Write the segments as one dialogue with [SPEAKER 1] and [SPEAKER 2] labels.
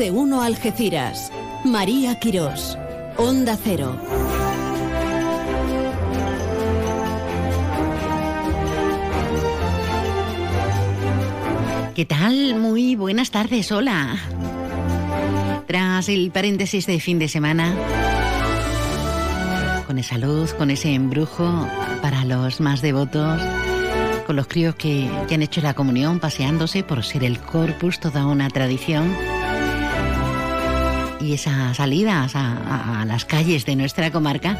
[SPEAKER 1] de uno Algeciras. María Quirós. Onda Cero.
[SPEAKER 2] ¿Qué tal? Muy buenas tardes, hola. Tras el paréntesis de fin de semana, con esa luz, con ese embrujo para los más devotos, con los críos que, han hecho la comunión paseándose por ser el corpus, toda una tradición. Y esas salidas a, las calles de nuestra comarca,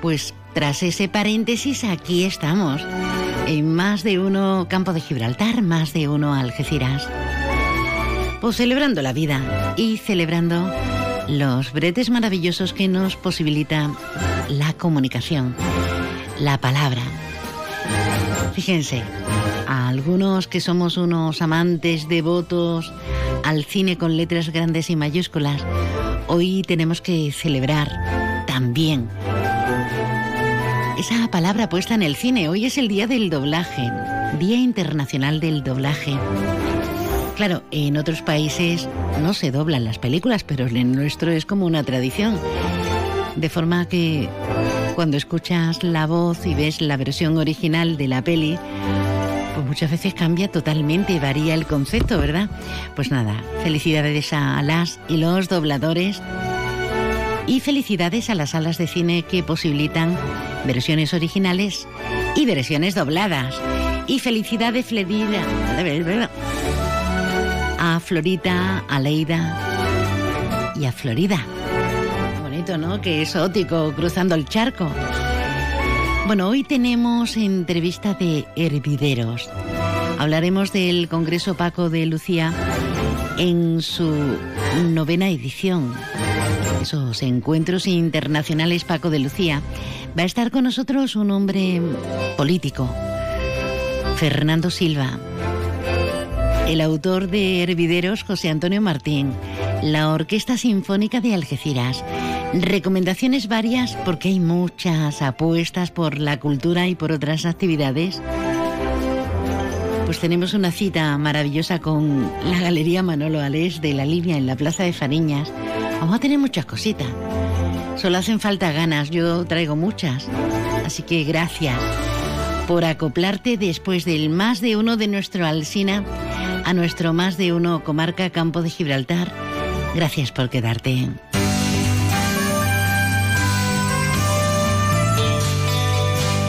[SPEAKER 2] pues tras ese paréntesis aquí estamos, en más de uno Campo de Gibraltar, más de uno Algeciras. Pues celebrando la vida y celebrando los bretes maravillosos que nos posibilita la comunicación, la palabra. Fíjense, a algunos que somos unos amantes devotos al cine con letras grandes y mayúsculas, hoy tenemos que celebrar también esa palabra puesta en el cine. Hoy es el día del doblaje, Día Internacional del Doblaje. Claro, en otros países no se doblan las películas, pero en nuestro es como una tradición. De forma que cuando escuchas la voz y ves la versión original de la peli, pues muchas veces cambia totalmente, varía el concepto, ¿verdad? Pues nada, felicidades a las y los dobladores y felicidades a las salas de cine que posibilitan versiones originales y versiones dobladas. Y felicidades, Florida, a Florita, a Leida y a Florida. bonito, ¿no? Qué exótico, cruzando el charco. Bueno, hoy tenemos entrevista de hervideros. Hablaremos del Congreso Paco de Lucía en su novena edición. Esos encuentros internacionales Paco de Lucía Va a estar con nosotros un hombre político, Fernando Silva, el autor de Hervideros, José Antonio Martín, la Orquesta Sinfónica de Algeciras. Recomendaciones varias porque hay muchas apuestas por la cultura y por otras actividades. Pues tenemos una cita maravillosa con la Galería Manolo Alés de la Línea en la Plaza de Fariñas. Vamos a tener muchas cositas. Solo hacen falta ganas, yo traigo muchas. Así que gracias por acoplarte después del más de uno de nuestro Alsina a nuestro más de uno comarca Campo de Gibraltar. Gracias por quedarte.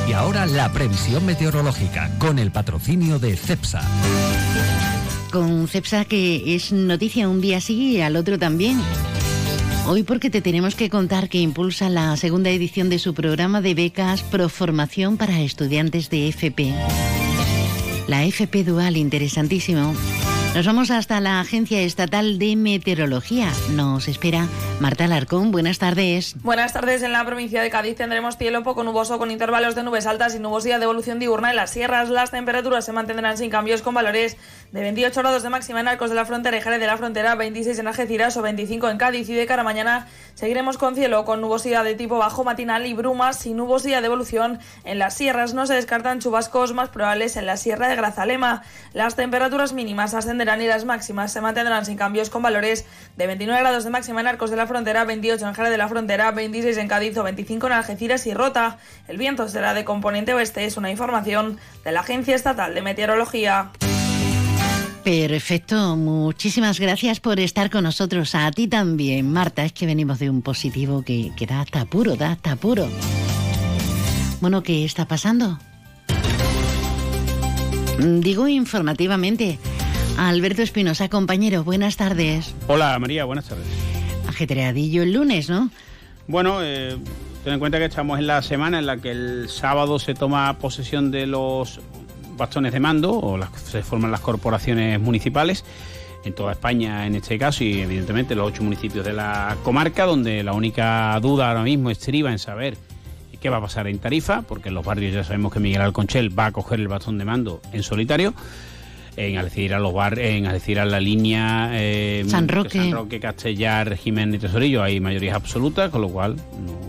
[SPEAKER 3] Y ahora la previsión meteorológica con el patrocinio de CEPSA.
[SPEAKER 2] Con CEPSA que es noticia un día sí y al otro también. Hoy porque te tenemos que contar que impulsa la segunda edición de su programa de becas Pro Formación para estudiantes de FP. La FP Dual, interesantísimo. Nos vamos hasta la Agencia Estatal de Meteorología. Nos espera Marta Alarcón. Buenas tardes.
[SPEAKER 4] Buenas tardes. En la provincia de Cádiz tendremos cielo poco nuboso con intervalos de nubes altas y nubosidad de evolución diurna. En las sierras las temperaturas se mantendrán sin cambios con valores de 28 grados de máxima en Arcos de la Frontera y Jerez de la Frontera, 26 en Algeciras o 25 en Cádiz. Y de cara a mañana seguiremos con cielo con nubosidad de tipo bajo matinal y brumas y nubosidad de evolución en las sierras. No se descartan chubascos más probables en la sierra de Grazalema. Las temperaturas mínimas ascenderán y las máximas se mantendrán sin cambios con valores de 29 grados de máxima en Arcos de la Frontera, 28 en Jerez de la Frontera, 26 en Cádiz o 25 en Algeciras y Rota. El viento será de componente oeste, es una información de la Agencia Estatal de Meteorología.
[SPEAKER 2] Perfecto, muchísimas gracias por estar con nosotros. A ti también, Marta, es que venimos de un positivo que, que da hasta puro, da hasta puro. Bueno, ¿qué está pasando? Digo informativamente, Alberto Espinosa, compañero, buenas tardes.
[SPEAKER 5] Hola María, buenas tardes.
[SPEAKER 2] Ajetreadillo el lunes, ¿no?
[SPEAKER 5] Bueno, eh, ten en cuenta que estamos en la semana en la que el sábado se toma posesión de los bastones de mando o se forman las corporaciones municipales en toda España en este caso y evidentemente los ocho municipios de la comarca donde la única duda ahora mismo estriba en saber qué va a pasar en Tarifa porque en los barrios ya sabemos que Miguel Alconchel va a coger el bastón de mando en solitario en Algeciras los bar, en Algeciras la línea eh,
[SPEAKER 2] San Roque,
[SPEAKER 5] San Roque Castellar, Jiménez y Tesorillo hay mayorías absolutas, con lo cual,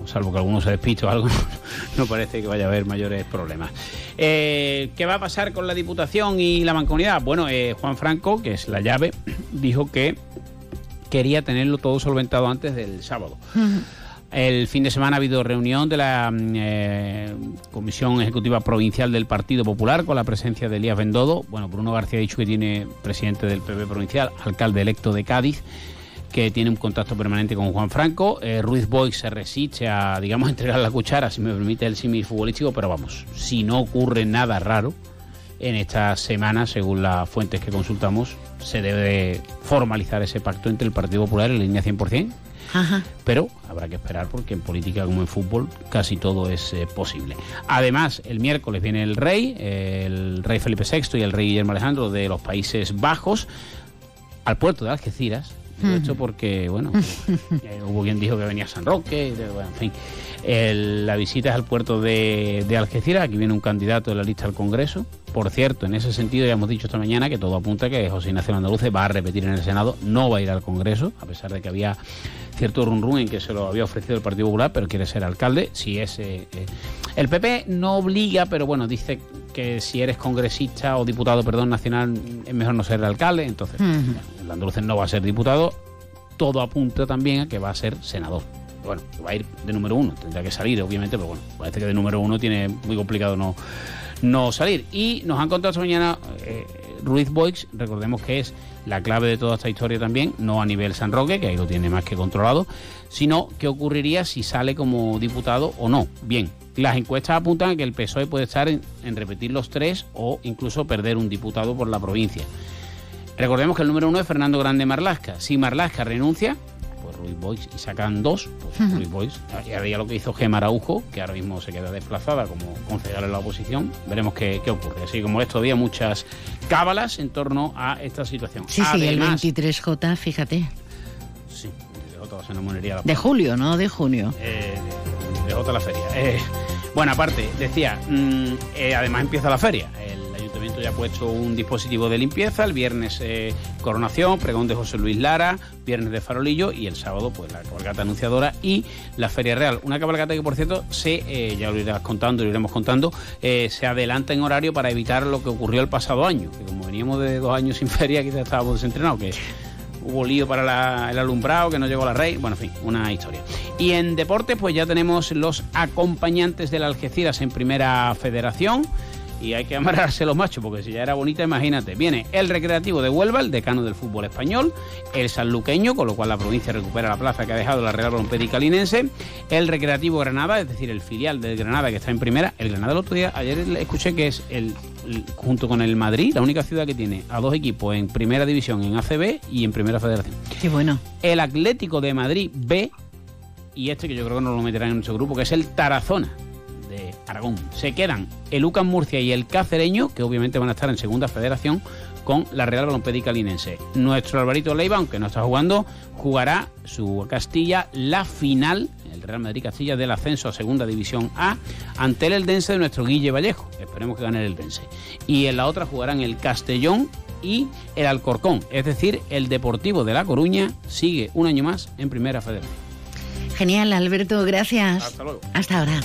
[SPEAKER 5] salvo que alguno se despiste o algo, no parece que vaya a haber mayores problemas. Eh, ¿Qué va a pasar con la Diputación y la Mancomunidad? Bueno, eh, Juan Franco, que es la llave, dijo que quería tenerlo todo solventado antes del sábado. El fin de semana ha habido reunión de la mm, eh, Comisión Ejecutiva Provincial del Partido Popular con la presencia de Elías Bendodo. Bueno, Bruno García ha dicho que tiene presidente del PP Provincial, alcalde electo de Cádiz que tiene un contacto permanente con Juan Franco. Eh, Ruiz Boy se resiste a, digamos, entregar la cuchara, si me permite el símil futbolístico, pero vamos, si no ocurre nada raro en esta semana, según las fuentes que consultamos, se debe formalizar ese pacto entre el Partido Popular y la línea 100%, pero habrá que esperar porque en política como en fútbol casi todo es eh, posible. Además, el miércoles viene el rey, el rey Felipe VI y el rey Guillermo Alejandro de los Países Bajos al puerto de Algeciras. De hecho, porque, bueno, hubo quien dijo que venía San Roque, en fin. la visita es al puerto de, de Algeciras, aquí viene un candidato de la lista al Congreso. Por cierto, en ese sentido ya hemos dicho esta mañana que todo apunta que José Ignacio Andaluce va a repetir en el Senado, no va a ir al Congreso, a pesar de que había cierto run run en que se lo había ofrecido el Partido Popular, pero quiere ser alcalde. Si es eh, eh, el PP no obliga, pero bueno, dice que si eres congresista o diputado, perdón, nacional, es mejor no ser alcalde. Entonces, el Andalucía no va a ser diputado. Todo apunta también a que va a ser senador. Bueno, va a ir de número uno, tendrá que salir, obviamente, pero bueno, parece que de número uno tiene muy complicado no, no salir. Y nos han contado esta mañana eh, Ruiz Boix, recordemos que es la clave de toda esta historia también, no a nivel San Roque, que ahí lo tiene más que controlado, sino qué ocurriría si sale como diputado o no. Bien, las encuestas apuntan a que el PSOE puede estar en, repetir los tres o incluso perder un diputado por la provincia. Recordemos que el número uno es Fernando Grande Marlasca. Si Marlasca renuncia, pues Ruiz Boix y sacan dos, pues Ruiz Boix haría lo que hizo Gemma Araujo, que ahora mismo se queda desplazada como concejal en la oposición. Veremos qué, ocurre. Así como es todavía muchas cábalas en torno a esta situación.
[SPEAKER 2] Sí, sí, el 23J, fíjate.
[SPEAKER 5] Sí, de,
[SPEAKER 2] de julio, ¿no? De junio.
[SPEAKER 5] Eh, de J la feria. Eh, bueno, aparte, decía, mm, eh, además empieza la feria. Ayuntamiento ya ha puesto un dispositivo de limpieza. El viernes eh, coronación, pregón de José Luis Lara, viernes de farolillo y el sábado pues la cabalgata anunciadora y la feria real. Una cabalgata que por cierto se, ya lo irás contando, lo iremos contando, se adelanta en horario para evitar lo que ocurrió el pasado año, que como veníamos de dos años sin feria quizás estábamos desentrenados, que hubo lío para el alumbrado, que no llegó la rey, bueno, en fin, una historia. Y en deporte, pues ya tenemos los acompañantes del Algeciras en primera federación. Y hay que amarrarse los machos, porque si ya era bonita, imagínate. Viene el Recreativo de Huelva, el decano del fútbol español, el sanluqueño, con lo cual la provincia recupera la plaza que ha dejado la Real Balompié Calinense, el Recreativo Granada, es decir, el filial del Granada que está en primera. El Granada el otro día, ayer escuché que es el junto con el Madrid, la única ciudad que tiene a dos equipos en primera división, en ACB y en primera federación.
[SPEAKER 2] Qué bueno.
[SPEAKER 5] El Atlético de Madrid B y este que yo creo que nos lo meterán en nuestro grupo, que es el Tarazona Aragón. Se quedan el UCAM Murcia y el Cacereño, que obviamente van a estar en segunda federación, con la Real Balompié Calinense. Nuestro Alvarito Leiva, aunque no está jugando, jugará su Castilla la final, el Real Madrid Castilla del ascenso a Segunda División A, ante el Eldense de nuestro Guille Vallejo. Esperemos que gane el Eldense. Y en la otra jugarán el Castellón y el Alcorcón, es decir, el Deportivo de La Coruña sigue un año más en Primera Federación.
[SPEAKER 2] Genial, Alberto, gracias.
[SPEAKER 5] Hasta luego.
[SPEAKER 2] Hasta ahora.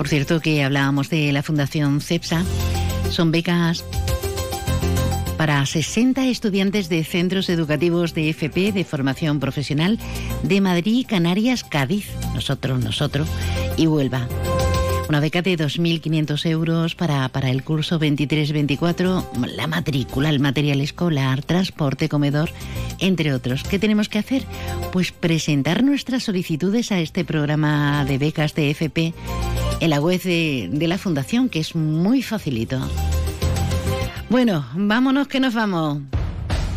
[SPEAKER 2] Por cierto que hablábamos de la Fundación CEPSA. Son becas para 60 estudiantes de centros educativos de FP de formación profesional de Madrid, Canarias, Cádiz, nosotros, nosotros, y Huelva. Una beca de 2.500 euros para, para el curso 23-24, la matrícula, el material escolar, transporte, comedor, entre otros. ¿Qué tenemos que hacer? Pues presentar nuestras solicitudes a este programa de becas de FP en la web de, de la Fundación, que es muy facilito. Bueno, vámonos que nos vamos.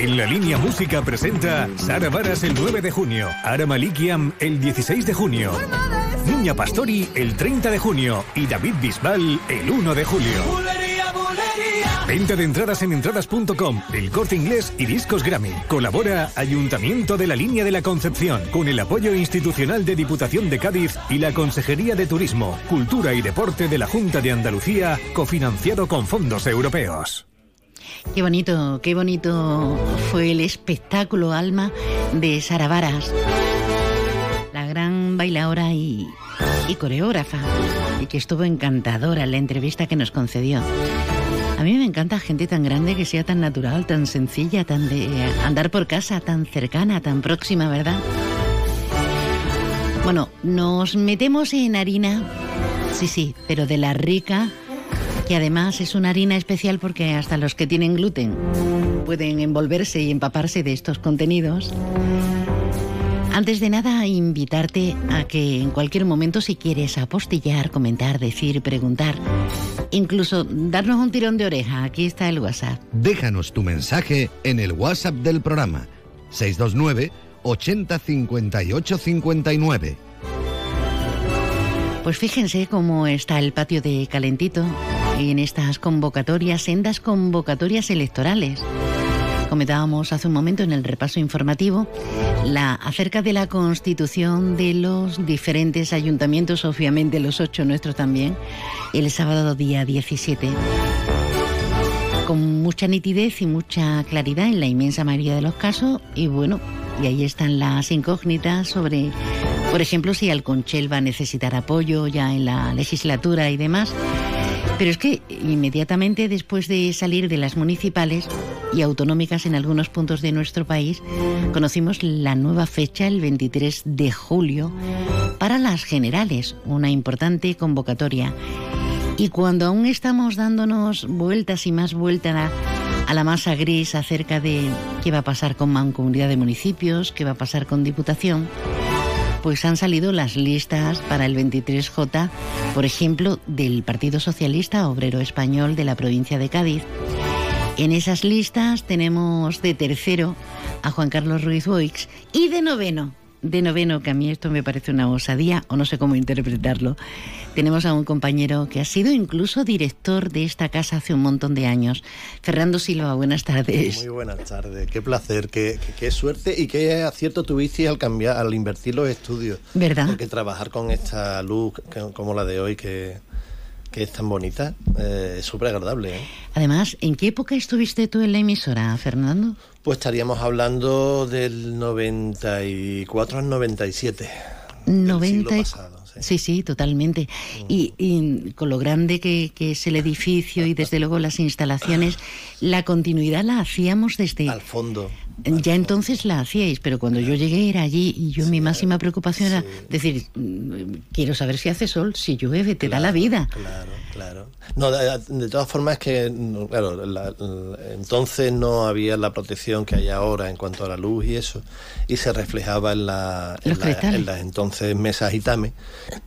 [SPEAKER 6] En la línea música presenta Sara Varas el 9 de junio, Ara Malikiam el 16 de junio, Niña Pastori el 30 de junio y David Bisbal el 1 de julio. Venta de entradas en entradas.com, El Corte Inglés y Discos Grammy. Colabora Ayuntamiento de la Línea de la Concepción con el apoyo institucional de Diputación de Cádiz y la Consejería de Turismo, Cultura y Deporte de la Junta de Andalucía, cofinanciado con fondos europeos.
[SPEAKER 2] Qué bonito, qué bonito fue el espectáculo Alma de Sara Varas, la gran bailadora y, y coreógrafa, y que estuvo encantadora en la entrevista que nos concedió. A mí me encanta gente tan grande que sea tan natural, tan sencilla, tan de andar por casa, tan cercana, tan próxima, ¿verdad? Bueno, nos metemos en harina, sí, sí, pero de la rica, que además es una harina especial porque hasta los que tienen gluten pueden envolverse y empaparse de estos contenidos. Antes de nada, invitarte a que en cualquier momento, si quieres apostillar, comentar, decir, preguntar, incluso darnos un tirón de oreja, aquí está el WhatsApp.
[SPEAKER 7] Déjanos tu mensaje en el WhatsApp del programa 629 80 58 59.
[SPEAKER 2] Pues fíjense cómo está el patio de Calentito en estas convocatorias, sendas convocatorias electorales comentábamos hace un momento en el repaso informativo, la, acerca de la constitución de los diferentes ayuntamientos, obviamente los ocho nuestros también, el sábado día 17 con mucha nitidez y mucha claridad en la inmensa mayoría de los casos y bueno, y ahí están las incógnitas sobre, por ejemplo, si Alconchel va a necesitar apoyo ya en la legislatura y demás. Pero es que inmediatamente después de salir de las municipales y autonómicas en algunos puntos de nuestro país, conocimos la nueva fecha, el 23 de julio, para las generales, una importante convocatoria. Y cuando aún estamos dándonos vueltas y más vueltas a, la masa gris acerca de qué va a pasar con Mancomunidad de Municipios, qué va a pasar con Diputación, pues han salido las listas para el 23J, por ejemplo, del Partido Socialista Obrero Español de la provincia de Cádiz. En esas listas tenemos de tercero a Juan Carlos Ruiz Boix y de noveno de noveno, que a mí esto me parece una osadía o no sé cómo interpretarlo. Tenemos a un compañero que ha sido incluso director de esta casa hace un montón de años. Fernando Silva, buenas tardes.
[SPEAKER 8] Muy buenas tardes, qué placer, qué, qué, suerte y qué acierto tuviste al cambiar, al invertir los estudios.
[SPEAKER 2] ¿Verdad?
[SPEAKER 8] Porque trabajar con esta luz como la de hoy que, que es tan bonita, eh, es súper agradable. ¿eh?
[SPEAKER 2] Además, ¿en qué época estuviste tú en la emisora, Fernando?
[SPEAKER 8] Pues estaríamos hablando del 94 al 97.
[SPEAKER 2] 90 pasado, sí. sí. sí, totalmente. Mm. Y, y, con lo grande que, que, es el edificio y desde luego las instalaciones, la continuidad la hacíamos desde...
[SPEAKER 8] Al fondo.
[SPEAKER 2] Ya entonces la hacíais, pero cuando yo llegué era allí y yo mi máxima preocupación era decir, mm, quiero saber si hace sol, si llueve, te da la vida.
[SPEAKER 8] Claro, claro. No, de, de todas formas es que, claro, la, la, entonces no había la protección que hay ahora en cuanto a la luz y eso, y se reflejaba en, la, en, la, en las entonces mesas y tames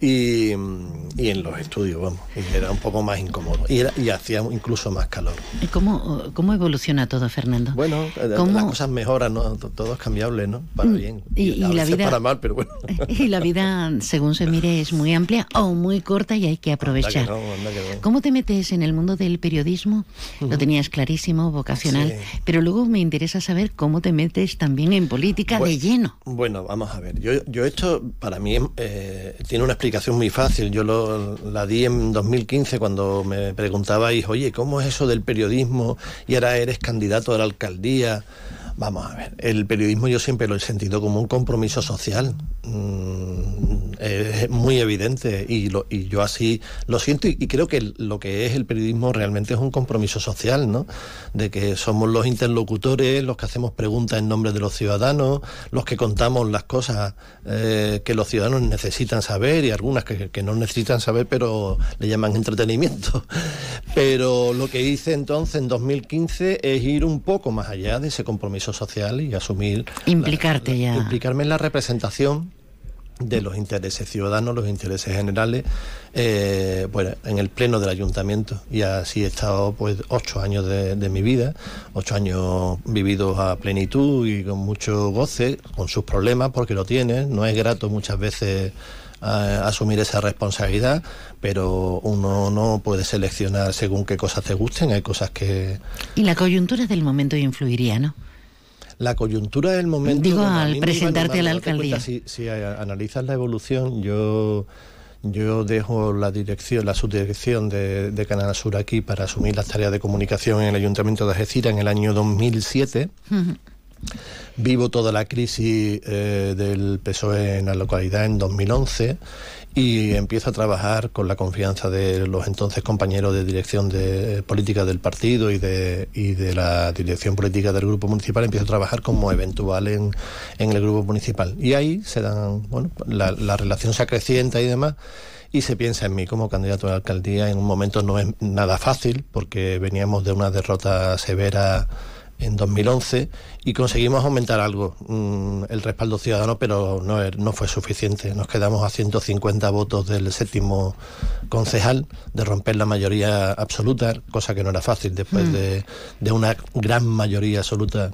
[SPEAKER 8] y, y, en los estudios, vamos, y era un poco más incómodo y, era, y hacía incluso más calor.
[SPEAKER 2] ¿Y cómo, cómo evoluciona todo, Fernando?
[SPEAKER 8] Bueno, ¿Cómo? las cosas mejora, ¿no? Todo es cambiable, ¿no? Para bien.
[SPEAKER 2] Y, y, y la vida
[SPEAKER 8] para mal, pero bueno.
[SPEAKER 2] Y la vida, según se mire, es muy amplia o muy corta y hay que aprovechar.
[SPEAKER 8] Anda que no, anda que no.
[SPEAKER 2] ¿Cómo te metes en el mundo del periodismo? Uh -huh. Lo tenías clarísimo, vocacional, sí. pero luego me interesa saber cómo te metes también en política
[SPEAKER 8] bueno,
[SPEAKER 2] de lleno.
[SPEAKER 8] Bueno, vamos a ver. Yo, yo esto, para mí, eh, tiene una explicación muy fácil. Yo lo, la di en 2015 cuando me preguntabais, oye, ¿cómo es eso del periodismo? Y ahora eres candidato a la alcaldía. Vamos a ver, el periodismo yo siempre lo he sentido como un compromiso social, mm, es muy evidente y, lo, y, yo así lo siento y, y, creo que lo que es el periodismo realmente es un compromiso social, ¿no? De que somos los interlocutores, los que hacemos preguntas en nombre de los ciudadanos, los que contamos las cosas eh, que los ciudadanos necesitan saber y algunas que, que no necesitan saber pero le llaman entretenimiento. Pero lo que hice entonces en 2015 es ir un poco más allá de ese compromiso social y asumir
[SPEAKER 2] implicarte
[SPEAKER 8] la, la,
[SPEAKER 2] ya
[SPEAKER 8] implicarme en la representación de los intereses ciudadanos, los intereses generales, eh, bueno, en el pleno del ayuntamiento. Y así he estado pues ocho años de, mi vida, ocho años vividos a plenitud y con mucho goce, con sus problemas, porque lo tienen, no es grato muchas veces eh, asumir esa responsabilidad, pero uno no puede seleccionar según qué cosas te gusten, hay cosas que...
[SPEAKER 2] Y la coyuntura del momento influiría, ¿no?
[SPEAKER 8] La coyuntura del momento.
[SPEAKER 2] Digo, al presentarte a la alcaldía.
[SPEAKER 8] si, analizas la evolución, yo yo dejo la dirección, la subdirección de, Canal Sur aquí para asumir las tareas de comunicación en el Ayuntamiento de Algeciras en el año 2007. Vivo toda la crisis eh, del PSOE en la localidad en 2011 y empiezo a trabajar con la confianza de los entonces compañeros de dirección de política del partido y de, y de la dirección política del grupo municipal, empiezo a trabajar como eventual en, en el grupo municipal. Y ahí se dan, bueno, la, la relación se acrecienta y demás y se piensa en mí como candidato a la alcaldía. En un momento no es nada fácil porque veníamos de una derrota severa en 2011 y conseguimos aumentar algo mm, el respaldo ciudadano, pero no, er, no fue suficiente. Nos quedamos a 150 votos del séptimo concejal de romper la mayoría absoluta, cosa que no era fácil después mm. de, de una gran mayoría absoluta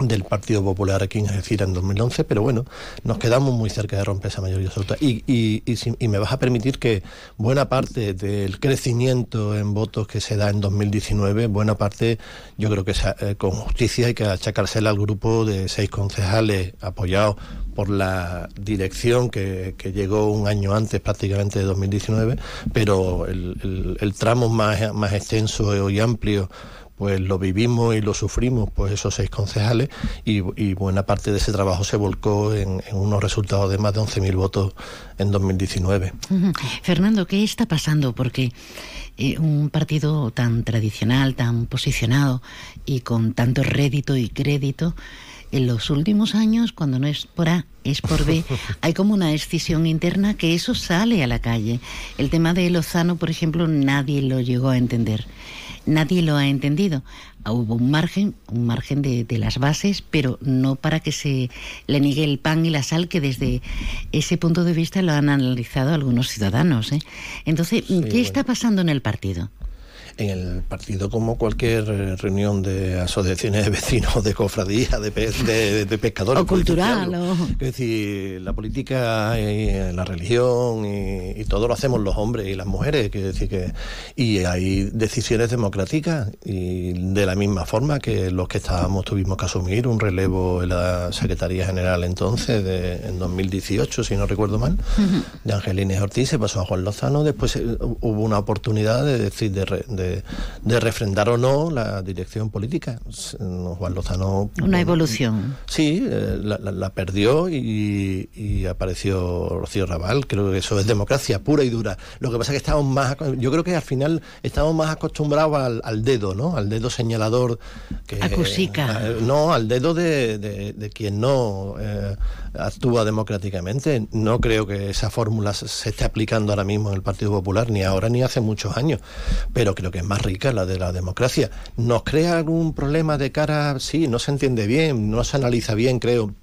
[SPEAKER 8] del Partido Popular aquí en Algeciras en 2011, pero bueno, nos quedamos muy cerca de romper esa mayoría absoluta. Y, y, y, me vas a permitir que buena parte del crecimiento en votos que se da en 2019, buena parte yo creo que eh, con justicia hay que achacársela al grupo de seis concejales apoyados por la dirección que, que, llegó un año antes prácticamente de 2019, pero el, el tramo más, más extenso y amplio pues lo vivimos y lo sufrimos, pues esos seis concejales, y, buena parte de ese trabajo se volcó en, unos resultados de más de 11.000 votos en 2019.
[SPEAKER 2] Fernando, ¿qué está pasando? Porque eh, un partido tan tradicional, tan posicionado y con tanto rédito y crédito, en los últimos años, cuando no es por A, es por B, hay como una escisión interna que eso sale a la calle. El tema de Lozano, por ejemplo, nadie lo llegó a entender nadie lo ha entendido. Hubo un margen, un margen de, las bases, pero no para que se le niegue el pan y la sal, que desde ese punto de vista lo han analizado algunos ciudadanos. ¿eh? Entonces, ¿qué está pasando en el partido?
[SPEAKER 8] En el partido como cualquier eh, reunión de asociaciones de vecinos, de cofradías, de, de, pescadores.
[SPEAKER 2] O cultural.
[SPEAKER 8] Es decir, la política y la religión y, todo lo hacemos los hombres y las mujeres. Quiero decir que, y hay decisiones democráticas y de la misma forma que los que estábamos tuvimos que asumir un relevo en la Secretaría General entonces, de, en 2018, si no recuerdo mal, de Angelines Ortiz, se pasó a Juan Lozano, después eh, hubo una oportunidad de decir de de, refrendar o no la dirección política. Juan Lozano...
[SPEAKER 2] Una evolución.
[SPEAKER 8] Sí, eh, la, perdió y, apareció Rocío Raval. Creo que eso es democracia pura y dura. Lo que pasa es que estamos más... Yo creo que al final estamos más acostumbrados al, dedo, ¿no? Al dedo señalador. Que,
[SPEAKER 2] A
[SPEAKER 8] no, al dedo de, quien no eh, actúa democráticamente. No creo que esa fórmula se esté aplicando ahora mismo en el Partido Popular, ni ahora ni hace muchos años. Pero creo que es más rica la de la democracia. ¿Nos crea algún problema de cara? Sí, no se entiende bien, no se analiza bien, creo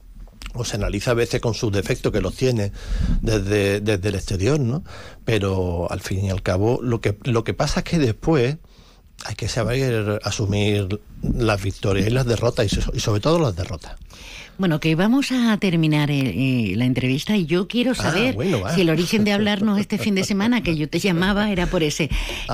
[SPEAKER 8] o se analiza a veces con sus defectos que los tiene desde, desde el exterior, ¿no? Pero al fin y al cabo, lo que, lo que pasa es que después hay que saber asumir las victorias y las derrotas, y sobre todo las derrotas.
[SPEAKER 2] Bueno, que vamos a terminar eh, eh, la entrevista y yo quiero ah, saber si el origen de hablarnos este fin de semana, que yo te llamaba, era por ese.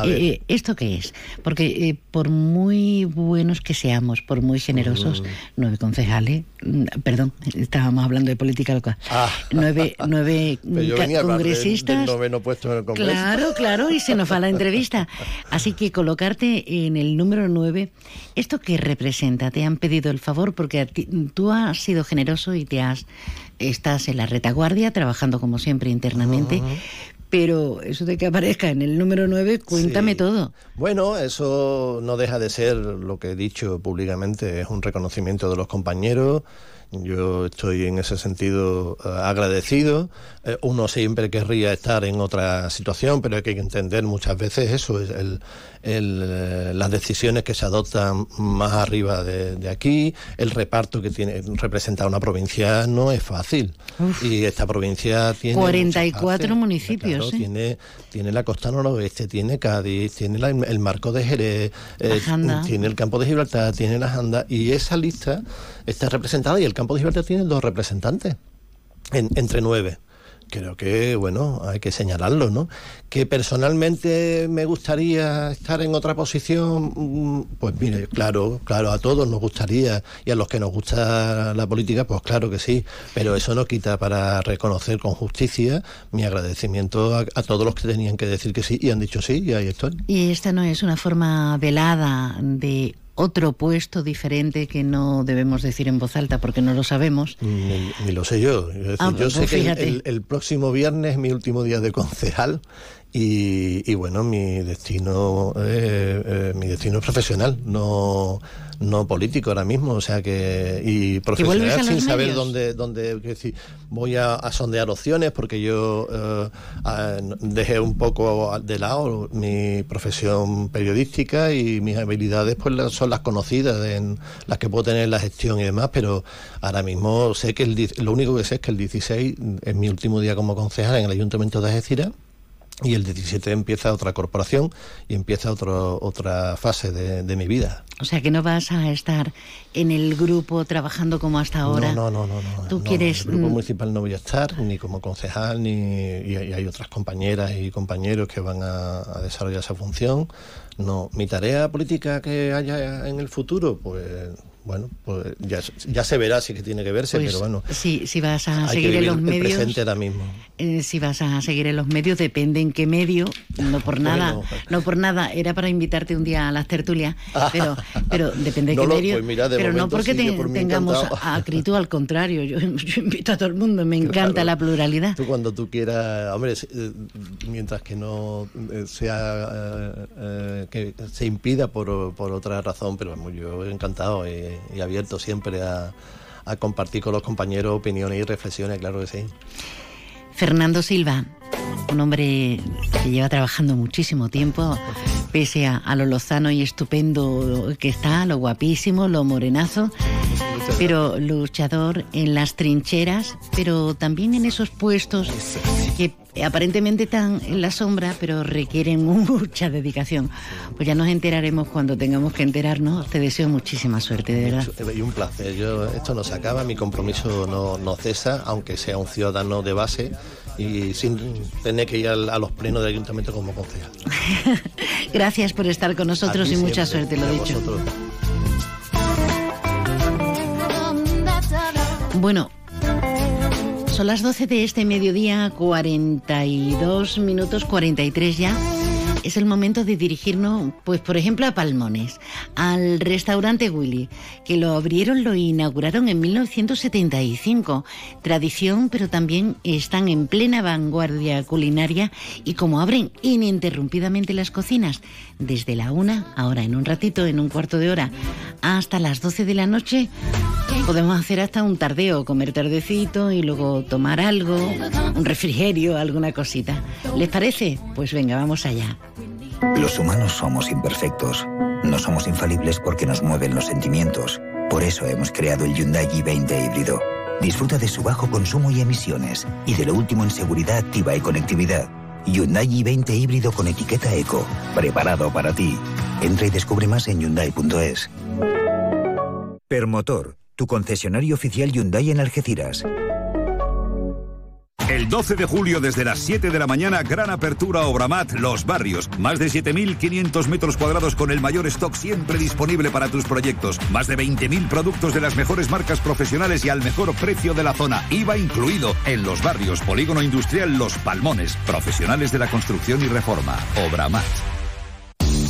[SPEAKER 2] Eh, ¿Esto qué es? Porque por muy buenos que seamos, por muy generosos, mm. nueve concejales, mm, perdón, estábamos hablando de política local, ah. nueve, nueve congresistas.
[SPEAKER 8] puesto en el Congreso.
[SPEAKER 2] Claro, claro, y se nos va la entrevista. Así que colocarte en el número nueve, ¿esto qué representa? ¿Te han pedido el favor? Porque tú has sido generoso y te has estás en la retaguardia trabajando como siempre internamente. Pero eso de que aparezca en el número 9, cuéntame todo.
[SPEAKER 8] Bueno, eso no deja de ser lo que he dicho públicamente, es un reconocimiento de los compañeros. Yo estoy en ese sentido eh, agradecido. Eh, uno siempre querría estar en otra situación, pero hay que entender muchas veces eso, es el, el, las decisiones que se adoptan más arriba de, aquí, el reparto que tiene representar una provincia no es fácil. Y esta provincia tiene
[SPEAKER 2] 44 municipios.
[SPEAKER 8] tiene, tiene la costa noroeste, tiene Cádiz, tiene el marco de Jerez, tiene el campo de Gibraltar, tiene las andas, y esa lista está representada y el campo de Gibraltar tiene dos representantes entre nueve creo que, bueno, hay que señalarlo, ¿no? Que personalmente me gustaría estar en otra posición, mm, pues mire, claro, claro, a todos nos gustaría y a los que nos gusta la política, pues claro que sí, pero eso no quita para reconocer con justicia mi agradecimiento a, a todos los que tenían que decir que sí y han dicho sí y ahí estoy.
[SPEAKER 2] Y esta no es una forma velada de otro puesto diferente que no debemos decir en voz alta porque no lo sabemos.
[SPEAKER 8] Ni, lo sé yo. Ah, yo pues sé que el, el, próximo viernes es mi último día de concejal y, bueno, mi destino, eh, eh, mi destino es profesional, no, no político ahora mismo, o sea que y profesional sin saber dónde, dónde decir, voy a, sondear opciones porque yo eh, dejé un poco de lado mi profesión periodística y mis habilidades pues son las conocidas en las que puedo tener la gestión y demás, pero ahora mismo sé que el, lo único que sé es que el 16 es mi último día como concejal en el Ayuntamiento de Algeciras y el 17 empieza otra corporación y empieza otro, otra fase de, mi vida.
[SPEAKER 2] O sea que no vas a estar en el grupo trabajando como hasta ahora.
[SPEAKER 8] No, no, no, no.
[SPEAKER 2] ¿Tú quieres...
[SPEAKER 8] En el grupo municipal no voy a estar, ni como concejal, ni y hay otras compañeras y compañeros que van a, a desarrollar esa función. No, mi tarea política que haya en el futuro, pues bueno, pues ya, ya, se verá si que tiene que verse, pues pero bueno.
[SPEAKER 2] Si, si vas a seguir en los medios.
[SPEAKER 8] presente ahora mismo.
[SPEAKER 2] Eh, si vas a seguir en los medios, depende en qué medio, no por nada, no por nada, era para invitarte un día a las tertulias, pero, pero depende de qué medio. Pues pero no porque tengamos acritud, al contrario, yo, invito a todo el mundo, me encanta la pluralidad.
[SPEAKER 8] Tú cuando tú quieras, hombre, eh, mientras que no eh, sea que se impida por, por otra razón, pero yo encantado y abierto siempre a, compartir con los compañeros opiniones y reflexiones, claro que sí.
[SPEAKER 2] Fernando Silva, un hombre que lleva trabajando muchísimo tiempo, pese a, lo lozano y estupendo que está, lo guapísimo, lo morenazo, pero luchador en las trincheras, pero también en esos puestos que aparentemente están en la sombra, pero requieren mucha dedicación. Pues ya nos enteraremos cuando tengamos que enterarnos. Te deseo muchísima suerte, de verdad.
[SPEAKER 8] Y un placer. Yo, esto no se acaba, mi compromiso no, no cesa, aunque sea un ciudadano de base y sin tener que ir a, los plenos del ayuntamiento como concejal.
[SPEAKER 2] Gracias por estar con nosotros y mucha suerte, lo dicho. Bueno, son las 12 de este mediodía, 42 minutos 43 ya es el momento de dirigirnos, pues por ejemplo, a Palmones, al restaurante Willy, que lo abrieron, lo inauguraron en 1975. Tradición, pero también están en plena vanguardia culinaria y como abren ininterrumpidamente las cocinas desde la una, ahora en un ratito, en un cuarto de hora, hasta las 12 de la noche, podemos hacer hasta un tardeo, comer tardecito y luego tomar algo, un refrigerio, alguna cosita. ¿Les parece? Pues venga, vamos allá.
[SPEAKER 9] Los humanos somos imperfectos. No somos infalibles porque nos mueven los sentimientos. Por eso hemos creado el Hyundai i20 híbrido. Disfruta de su bajo consumo y emisiones y de lo último en seguridad activa y conectividad. Hyundai i20 híbrido con etiqueta Eco. Preparado para ti. Entra y descubre más en Hyundai.es. Permotor, tu concesionario oficial Hyundai en Algeciras.
[SPEAKER 10] El 12 de julio desde las 7 de la mañana, gran apertura Obramat Los Barrios. Más de 7.500 metros cuadrados con el mayor stock siempre disponible para tus proyectos. Más de 20.000 productos de las mejores marcas profesionales y al mejor precio de la zona. IVA incluido en Los Barrios, Polígono Industrial Los Palmones. Profesionales de la construcción y reforma. Obramat.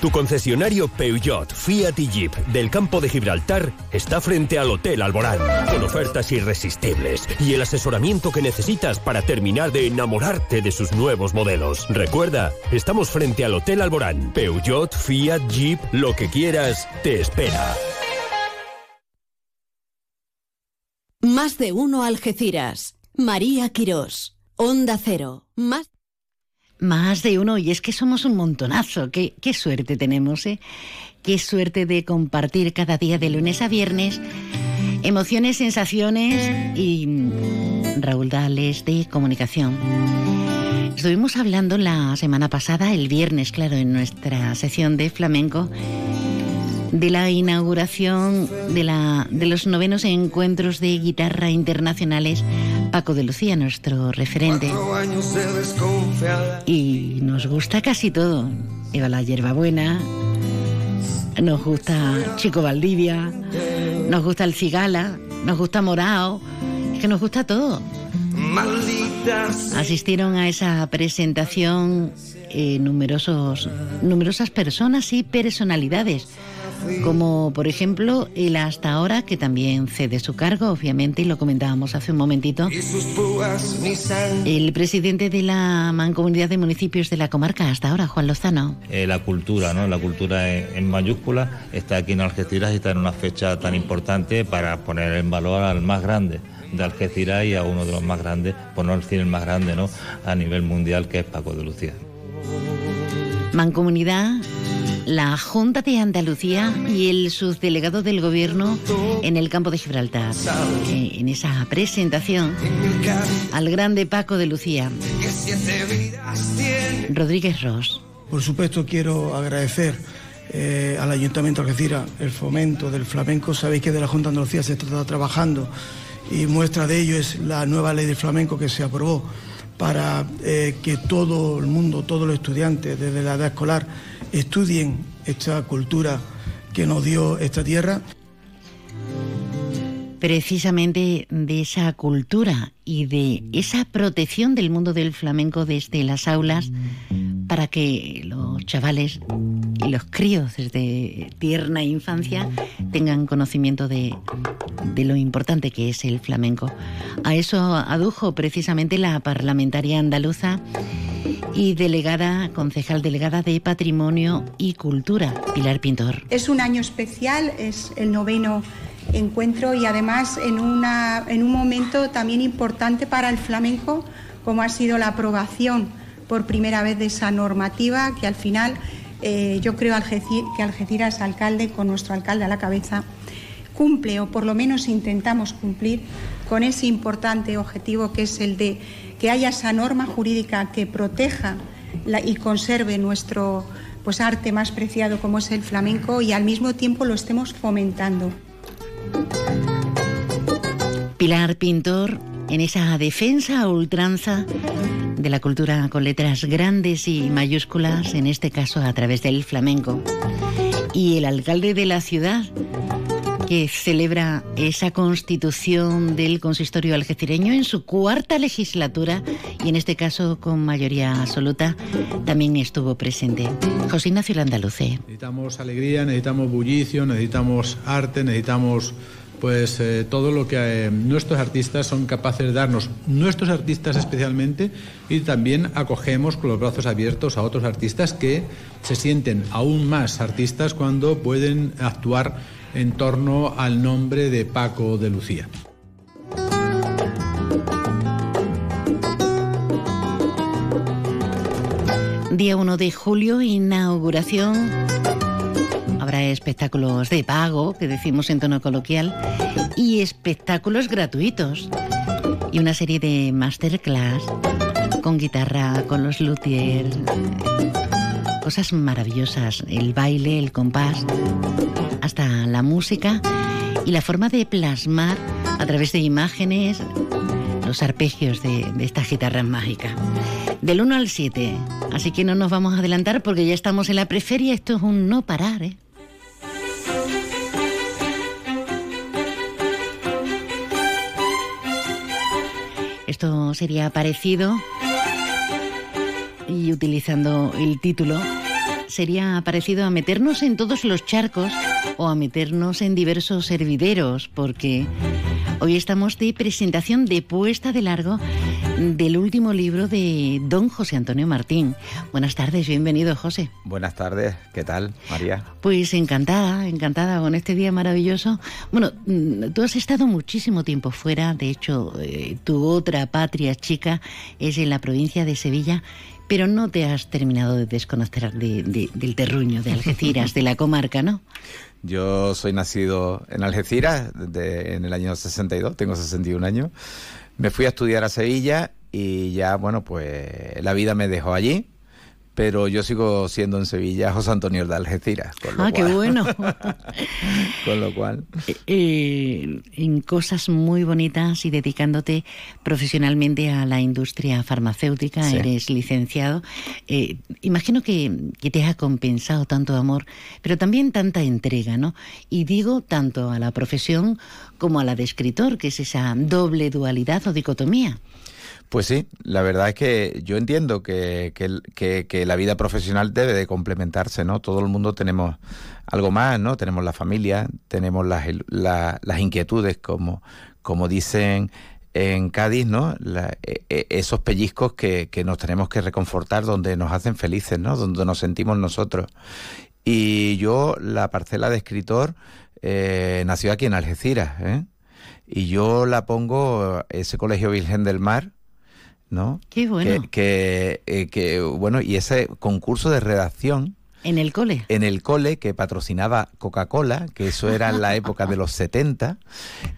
[SPEAKER 11] Tu concesionario Peugeot, Fiat y Jeep del campo de Gibraltar está frente al Hotel Alborán, con ofertas irresistibles y el asesoramiento que necesitas para terminar de enamorarte de sus nuevos modelos. Recuerda, estamos frente al Hotel Alborán. Peugeot, Fiat, Jeep, lo que quieras, te espera.
[SPEAKER 1] Más de uno Algeciras. María Quirós. Onda Cero. Más.
[SPEAKER 2] Más de uno, y es que somos un montonazo. Qué, suerte tenemos, ¿eh? Qué suerte de compartir cada día de lunes a viernes emociones, sensaciones y mm, raudales de comunicación. Estuvimos hablando la semana pasada, el viernes, claro, en nuestra sesión de flamenco, de la inauguración de, la, de los novenos encuentros de guitarra internacionales Paco de Lucía, nuestro referente. Y nos gusta casi todo. Eva la hierbabuena, nos gusta Chico Valdivia, nos gusta el Cigala, nos gusta Morao, es que nos gusta todo. Asistieron a esa presentación eh, numerosos, numerosas personas y personalidades como por ejemplo el hasta ahora, que también cede su cargo, obviamente, y lo comentábamos hace un momentito, el presidente de la Mancomunidad de Municipios de la comarca hasta ahora, Juan Lozano.
[SPEAKER 12] Eh, la cultura, ¿no? La cultura en, mayúscula está aquí en Algeciras y está en una fecha tan importante para poner en valor al más grande de Algeciras y a uno de los más grandes, por no decir el más grande, ¿no? A nivel mundial, que es Paco de Lucía.
[SPEAKER 2] Mancomunidad la Junta de Andalucía y el subdelegado del Gobierno en el campo de Gibraltar. Eh, en esa presentación al grande Paco de Lucía. Rodríguez Ross.
[SPEAKER 13] Por supuesto quiero agradecer eh, al Ayuntamiento de Algeciras el fomento del flamenco. Sabéis que de la Junta de Andalucía se está trabajando y muestra de ello es la nueva ley del flamenco que se aprobó para eh, que todo el mundo, todos los estudiantes desde la edad escolar estudien esta cultura que nos dio esta tierra.
[SPEAKER 2] Precisamente de esa cultura y de esa protección del mundo del flamenco desde las aulas para que los chavales y los críos desde tierna infancia tengan conocimiento de, lo importante que es el flamenco. A eso adujo precisamente la parlamentaria andaluza y delegada, concejal delegada de Patrimonio y Cultura, Pilar Pintor.
[SPEAKER 14] Es un año especial, es el noveno encuentro y además en, una, en un momento también importante para el flamenco, como ha sido la aprobación por primera vez de esa normativa que al final eh, yo creo que Algeciras, alcalde, con nuestro alcalde a la cabeza, cumple o por lo menos intentamos cumplir con ese importante objetivo que es el de que haya esa norma jurídica que proteja y conserve nuestro pues, arte más preciado como es el flamenco y al mismo tiempo lo estemos fomentando.
[SPEAKER 2] Pilar Pintor, en esa defensa a ultranza de la cultura con letras grandes y mayúsculas, en este caso a través del flamenco. Y el alcalde de la ciudad, que celebra esa constitución del consistorio algecireño en su cuarta legislatura y en este caso con mayoría absoluta, también estuvo presente. José Ignacio Landaluce.
[SPEAKER 15] Necesitamos alegría, necesitamos bullicio, necesitamos arte, necesitamos pues eh, todo lo que eh, nuestros artistas son capaces de darnos, nuestros artistas especialmente, y también acogemos con los brazos abiertos a otros artistas que se sienten aún más artistas cuando pueden actuar en torno al nombre de Paco de Lucía.
[SPEAKER 2] Día 1 de julio, inauguración. Habrá espectáculos de pago, que decimos en tono coloquial, y espectáculos gratuitos. Y una serie de masterclass con guitarra, con los luthiers. Cosas maravillosas, el baile, el compás hasta la música y la forma de plasmar a través de imágenes los arpegios de, esta guitarra mágica. Del 1 al 7, así que no nos vamos a adelantar porque ya estamos en la preferia, esto es un no parar, ¿eh? Esto sería parecido. Y utilizando el título sería parecido a meternos en todos los charcos o a meternos en diversos hervideros, porque hoy estamos de presentación de puesta de largo del último libro de don José Antonio Martín. Buenas tardes, bienvenido José.
[SPEAKER 16] Buenas tardes, ¿qué tal, María?
[SPEAKER 2] Pues encantada, encantada con este día maravilloso. Bueno, mm, tú has estado muchísimo tiempo fuera, de hecho, eh, tu otra patria chica es en la provincia de Sevilla pero no te has terminado de desconocer del terruño, de Algeciras, de la comarca, ¿no?
[SPEAKER 16] Yo soy nacido en Algeciras en el año 62, tengo 61 años. Me fui a estudiar a Sevilla y ya, bueno, pues la vida me dejó allí pero yo sigo siendo en Sevilla José Antonio de Algeciras.
[SPEAKER 2] ah, qué bueno.
[SPEAKER 16] con lo cual.
[SPEAKER 2] Eh, eh, en cosas muy bonitas y dedicándote profesionalmente a la industria farmacéutica, eres licenciado. Eh, imagino que, que, te ha compensado tanto amor, pero también tanta entrega, ¿no? Y digo tanto a la profesión como a la de escritor, que es esa doble dualidad o dicotomía.
[SPEAKER 16] Pues sí, la verdad es que yo entiendo que, que, la vida profesional debe de complementarse, ¿no? Todo el mundo tenemos algo más, ¿no? Tenemos la familia, tenemos las, las inquietudes, como, como dicen en Cádiz, ¿no? E, e, esos pellizcos que, que, nos tenemos que reconfortar, donde nos hacen felices, ¿no? Donde nos sentimos nosotros. Y yo, la parcela de escritor, eh, nació aquí en Algeciras, ¿eh? Y yo la pongo, ese Colegio Virgen del Mar, ¿no?
[SPEAKER 2] Qué bueno.
[SPEAKER 16] Que, eh, que, bueno, y ese concurso de redacción.
[SPEAKER 2] En el cole.
[SPEAKER 16] En el cole que patrocinaba Coca-Cola, que eso era en la época de los 70.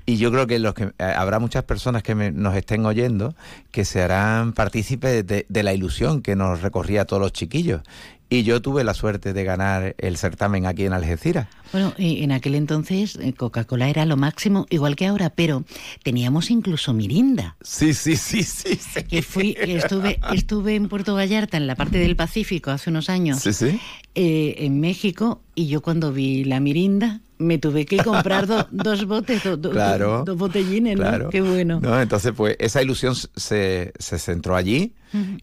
[SPEAKER 16] Y yo creo que, los que eh, habrá muchas personas que nos estén oyendo que se harán partícipes de, de, la ilusión que nos recorría a todos los chiquillos. Y yo tuve la suerte de ganar el certamen aquí en Algeciras.
[SPEAKER 2] Bueno, en aquel entonces eh, Coca-Cola era lo máximo, igual que ahora, pero teníamos incluso Mirinda.
[SPEAKER 16] Sí, sí, sí, sí.
[SPEAKER 2] Que fui, estuve, estuve en Puerto Vallarta, en la parte del Pacífico, hace unos años.
[SPEAKER 16] Sí, sí.
[SPEAKER 2] Eh, en México, y yo cuando vi la Mirinda, me tuve que comprar dos botes, dos botellines, ¿no? Qué bueno.
[SPEAKER 16] No, entonces, pues esa ilusión se, se centró allí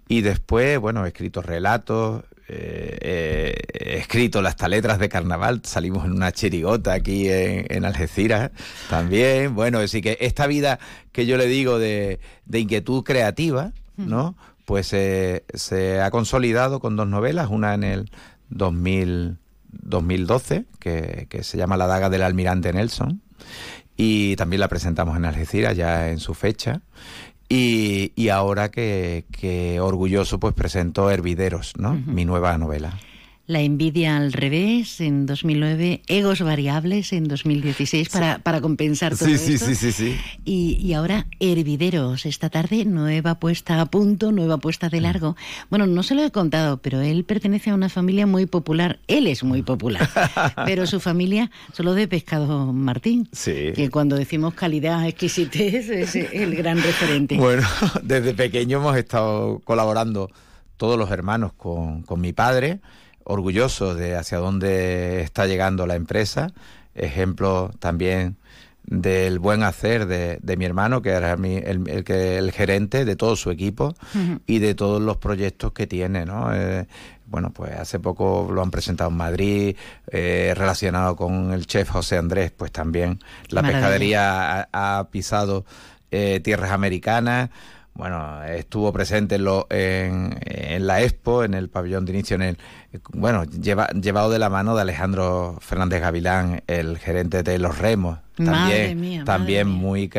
[SPEAKER 16] y después, bueno, he escrito relatos, eh, he escrito las letras de carnaval, salimos en una chirigota aquí en, Algeciras también. Bueno, así que esta vida que yo le digo de, inquietud creativa, ¿no? Pues se ha consolidado con dos novelas, una en el 2000, 2012, que, que se llama La daga del almirante Nelson, y también la presentamos en Algeciras ya en su fecha. Y, y ahora que, que, orgulloso pues presento Hervideros, ¿no? Mi nueva novela.
[SPEAKER 2] La envidia al revés en 2009, egos variables en 2016 para, para compensar todo
[SPEAKER 16] sí,
[SPEAKER 2] esto.
[SPEAKER 16] Sí, sí, sí, sí.
[SPEAKER 2] Y, y, ahora hervideros, esta tarde nueva puesta a punto, nueva puesta de largo. Bueno, no se lo he contado, pero él pertenece a una familia muy popular. Él es muy popular, pero su familia solo de pescado Martín.
[SPEAKER 16] Sí.
[SPEAKER 2] Que cuando decimos calidad, exquisitez, es el gran referente.
[SPEAKER 16] Bueno, desde pequeño hemos estado colaborando todos los hermanos con, con mi padre orgulloso de hacia dónde está llegando la empresa, ejemplo también del buen hacer de, de mi hermano, que era el, el, el, gerente de todo su equipo y de todos los proyectos que tiene, ¿no? Eh, bueno, pues hace poco lo han presentado en Madrid, eh, relacionado con el chef José Andrés, pues también la pescadería ha, pisado eh, tierras americanas, bueno, estuvo presente en, lo, en, en, la Expo, en el pabellón de inicio, en el, bueno, lleva, llevado de la mano de Alejandro Fernández Gavilán, el gerente de los remos. También, también muy,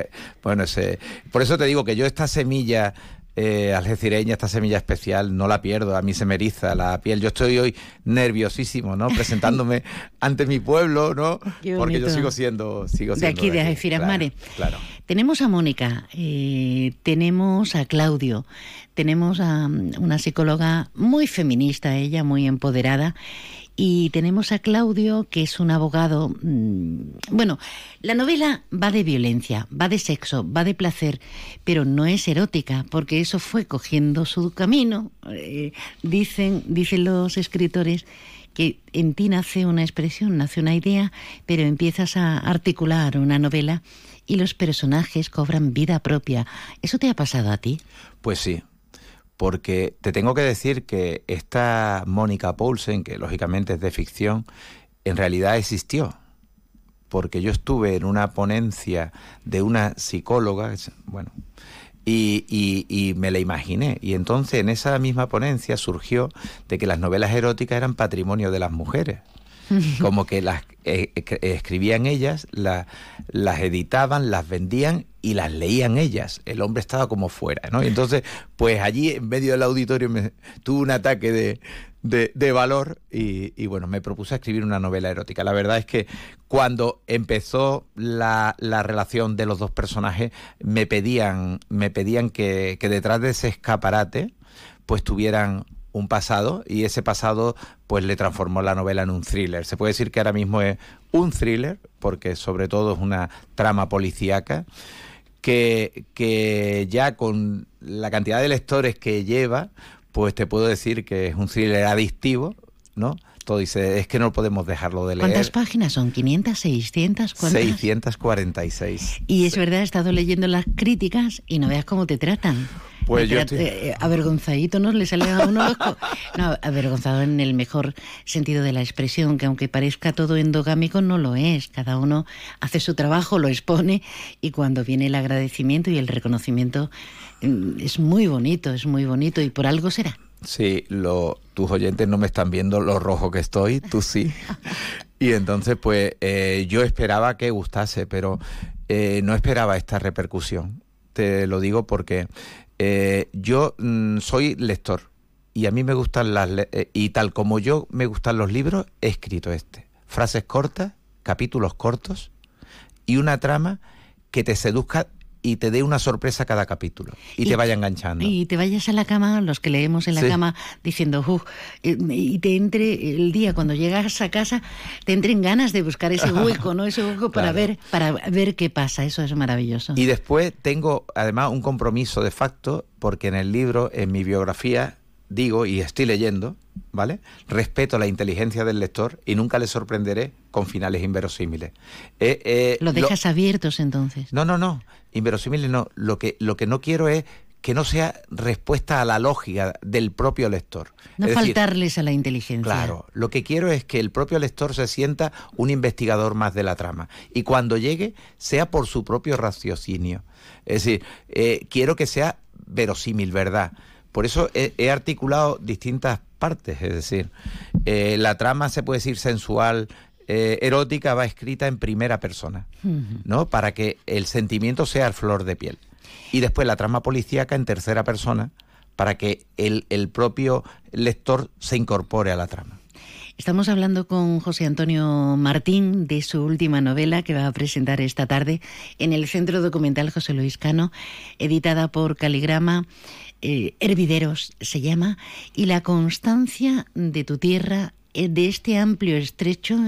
[SPEAKER 16] bueno, ese, por eso te digo que yo esta semilla eh, algecireña, esta semilla especial, no la pierdo, a mí se me eriza la piel. Yo estoy hoy nerviosísimo, ¿no? Presentándome ante mi pueblo, ¿no? Porque yo sigo siendo... Sigo
[SPEAKER 2] de aquí, de, Algeciras Mare.
[SPEAKER 16] Claro.
[SPEAKER 2] Tenemos a Mónica, eh, tenemos a Claudio, tenemos a mm, una psicóloga muy feminista, ella, muy empoderada, y tenemos a Claudio, que es un abogado. Mm, bueno, la novela va de violencia, va de sexo, va de placer, pero no es erótica, porque eso fue cogiendo su camino. Eh, dicen, dicen los escritores que en ti nace una expresión, nace una idea, pero empiezas a articular una novela y los personajes cobran vida propia. ¿Eso te ha pasado a ti?
[SPEAKER 16] Pues sí, porque te tengo que decir que esta Mónica Poulsen, que lógicamente es de ficción, en realidad existió porque yo estuve en una ponencia de una psicóloga, bueno, y, me la imaginé. Y entonces en esa misma ponencia surgió de que las novelas eróticas eran patrimonio de las mujeres. Como que las eh, escribían ellas, las editaban, las vendían y las leían ellas. El hombre estaba como fuera, ¿no? Y entonces, pues allí en medio del auditorio me tuve un ataque de, de, valor y, bueno, me propuse escribir una novela erótica. La verdad es que cuando empezó la, la relación de los dos personajes, me pedían, me pedían que, que detrás de ese escaparate pues tuvieran un pasado y ese pasado pues le transformó la novela en un thriller. Se puede decir que ahora mismo es un thriller porque sobre todo es una trama policíaca que, que ya con la cantidad de lectores que lleva pues te puedo decir que es un thriller adictivo, ¿no? Todo dice, es que no podemos dejarlo de leer.
[SPEAKER 2] ¿Cuántas páginas son? ¿500, 600? ¿cuántas?
[SPEAKER 16] 646.
[SPEAKER 2] Y es verdad, he estado leyendo las críticas y no veas cómo te tratan.
[SPEAKER 16] Pues yo
[SPEAKER 2] eh, avergonzadito, ¿no? Le sale a uno los... No, avergonzado en el mejor sentido de la expresión, que aunque parezca todo endogámico, no lo es. Cada uno hace su trabajo, lo expone y cuando viene el agradecimiento y el reconocimiento Mm, es muy bonito, es muy bonito y por algo será.
[SPEAKER 16] Sí, lo, tus oyentes no me están viendo lo rojo que estoy, tú sí. y entonces, pues eh, yo esperaba que gustase, pero eh, no esperaba esta repercusión. Te lo digo porque eh, yo mm, soy lector y a mí me gustan las... y tal como yo me gustan los libros, he escrito este. Frases cortas, capítulos cortos y una trama que te seduzca y te dé una sorpresa cada capítulo y, te vaya enganchando.
[SPEAKER 2] Y te vayas a la cama, los que leemos en la cama, diciendo, Uf, y te entre el día cuando llegas a casa, te entren ganas de buscar ese hueco, ¿no? Ese hueco para ver para ver qué pasa, eso es maravilloso.
[SPEAKER 16] Y después tengo además un compromiso de facto porque en el libro, en mi biografía, digo y estoy leyendo, ¿vale? Respeto la inteligencia del lector y nunca le sorprenderé con finales inverosímiles.
[SPEAKER 2] Eh, eh, lo dejas abiertos entonces.
[SPEAKER 16] No, no, no. Inverosímiles no. Lo que, lo que no quiero es que no sea respuesta a la lógica del propio lector.
[SPEAKER 2] No faltarles a la inteligencia.
[SPEAKER 16] Claro, lo que quiero es que el propio lector se sienta un investigador más de la trama y cuando llegue sea por su propio raciocinio. Es decir, eh, quiero que sea verosímil, ¿verdad? Por eso he, articulado distintas partes, es decir, eh, la trama se puede decir sensual, eh, erótica, va escrita en primera persona, ¿no? Para que el sentimiento sea flor de piel. Y después la trama policíaca en tercera persona, para que el, el propio lector se incorpore a la trama.
[SPEAKER 2] Estamos hablando con José Antonio Martín de su última novela que va a presentar esta tarde en el Centro Documental José Luis Cano, editada por Caligrama eh, hervideros se llama, y la constancia de tu tierra de este amplio estrecho,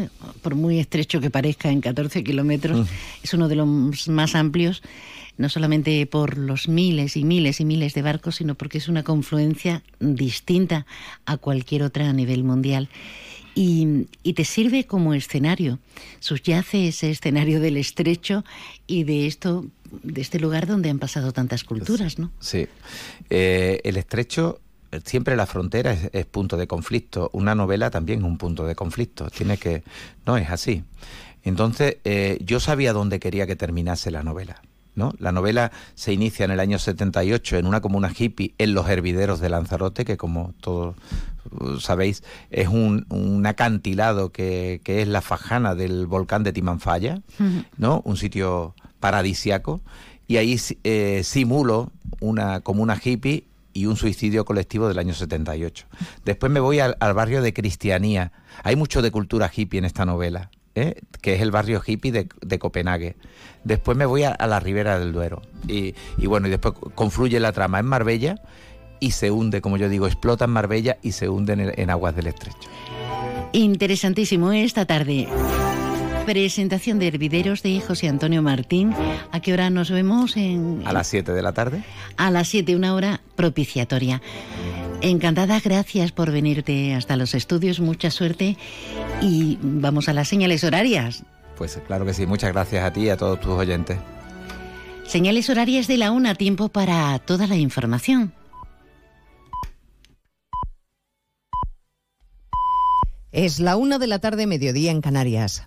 [SPEAKER 2] por muy estrecho que parezca en 14 kilómetros, es uno de los más amplios, no solamente por los miles y miles y miles de barcos, sino porque es una confluencia distinta a cualquier otra a nivel mundial. Y, y, te sirve como escenario. Subyace ese escenario del estrecho y de esto de este lugar donde han pasado tantas culturas, ¿no?
[SPEAKER 16] Sí. Eh, el estrecho siempre la frontera es, punto de conflicto. Una novela también es un punto de conflicto. Tiene que. No es así. Entonces, eh, yo sabía dónde quería que terminase la novela. ¿no? La novela se inicia en el año 78 en una comuna hippie en los hervideros de Lanzarote, que como todos uh, sabéis es un, acantilado que, que, es la fajana del volcán de Timanfaya, ¿no? Un sitio paradisiaco y ahí eh, simulo una comuna hippie y un suicidio colectivo del año 78. Después me voy al, barrio de Cristianía. Hay mucho de cultura hippie en esta novela, ¿eh? que es el barrio hippie de, Copenhague. Después me voy a, la ribera del Duero. Y, bueno, y después confluye la trama en Marbella y se hunde, como yo digo, explota en Marbella y se hunde en, en aguas del estrecho.
[SPEAKER 2] Interesantísimo esta tarde Presentación de Hervideros de José Antonio Martín. ¿A qué hora nos vemos? En,
[SPEAKER 16] a las 7 de la tarde.
[SPEAKER 2] A las 7, una hora propiciatoria. Encantada, gracias por venirte hasta los estudios, mucha suerte y vamos a las señales horarias.
[SPEAKER 16] Pues claro que sí, muchas gracias a ti y a todos tus oyentes.
[SPEAKER 2] Señales horarias de la una, tiempo para toda la información.
[SPEAKER 17] Es la una de la tarde, mediodía en Canarias.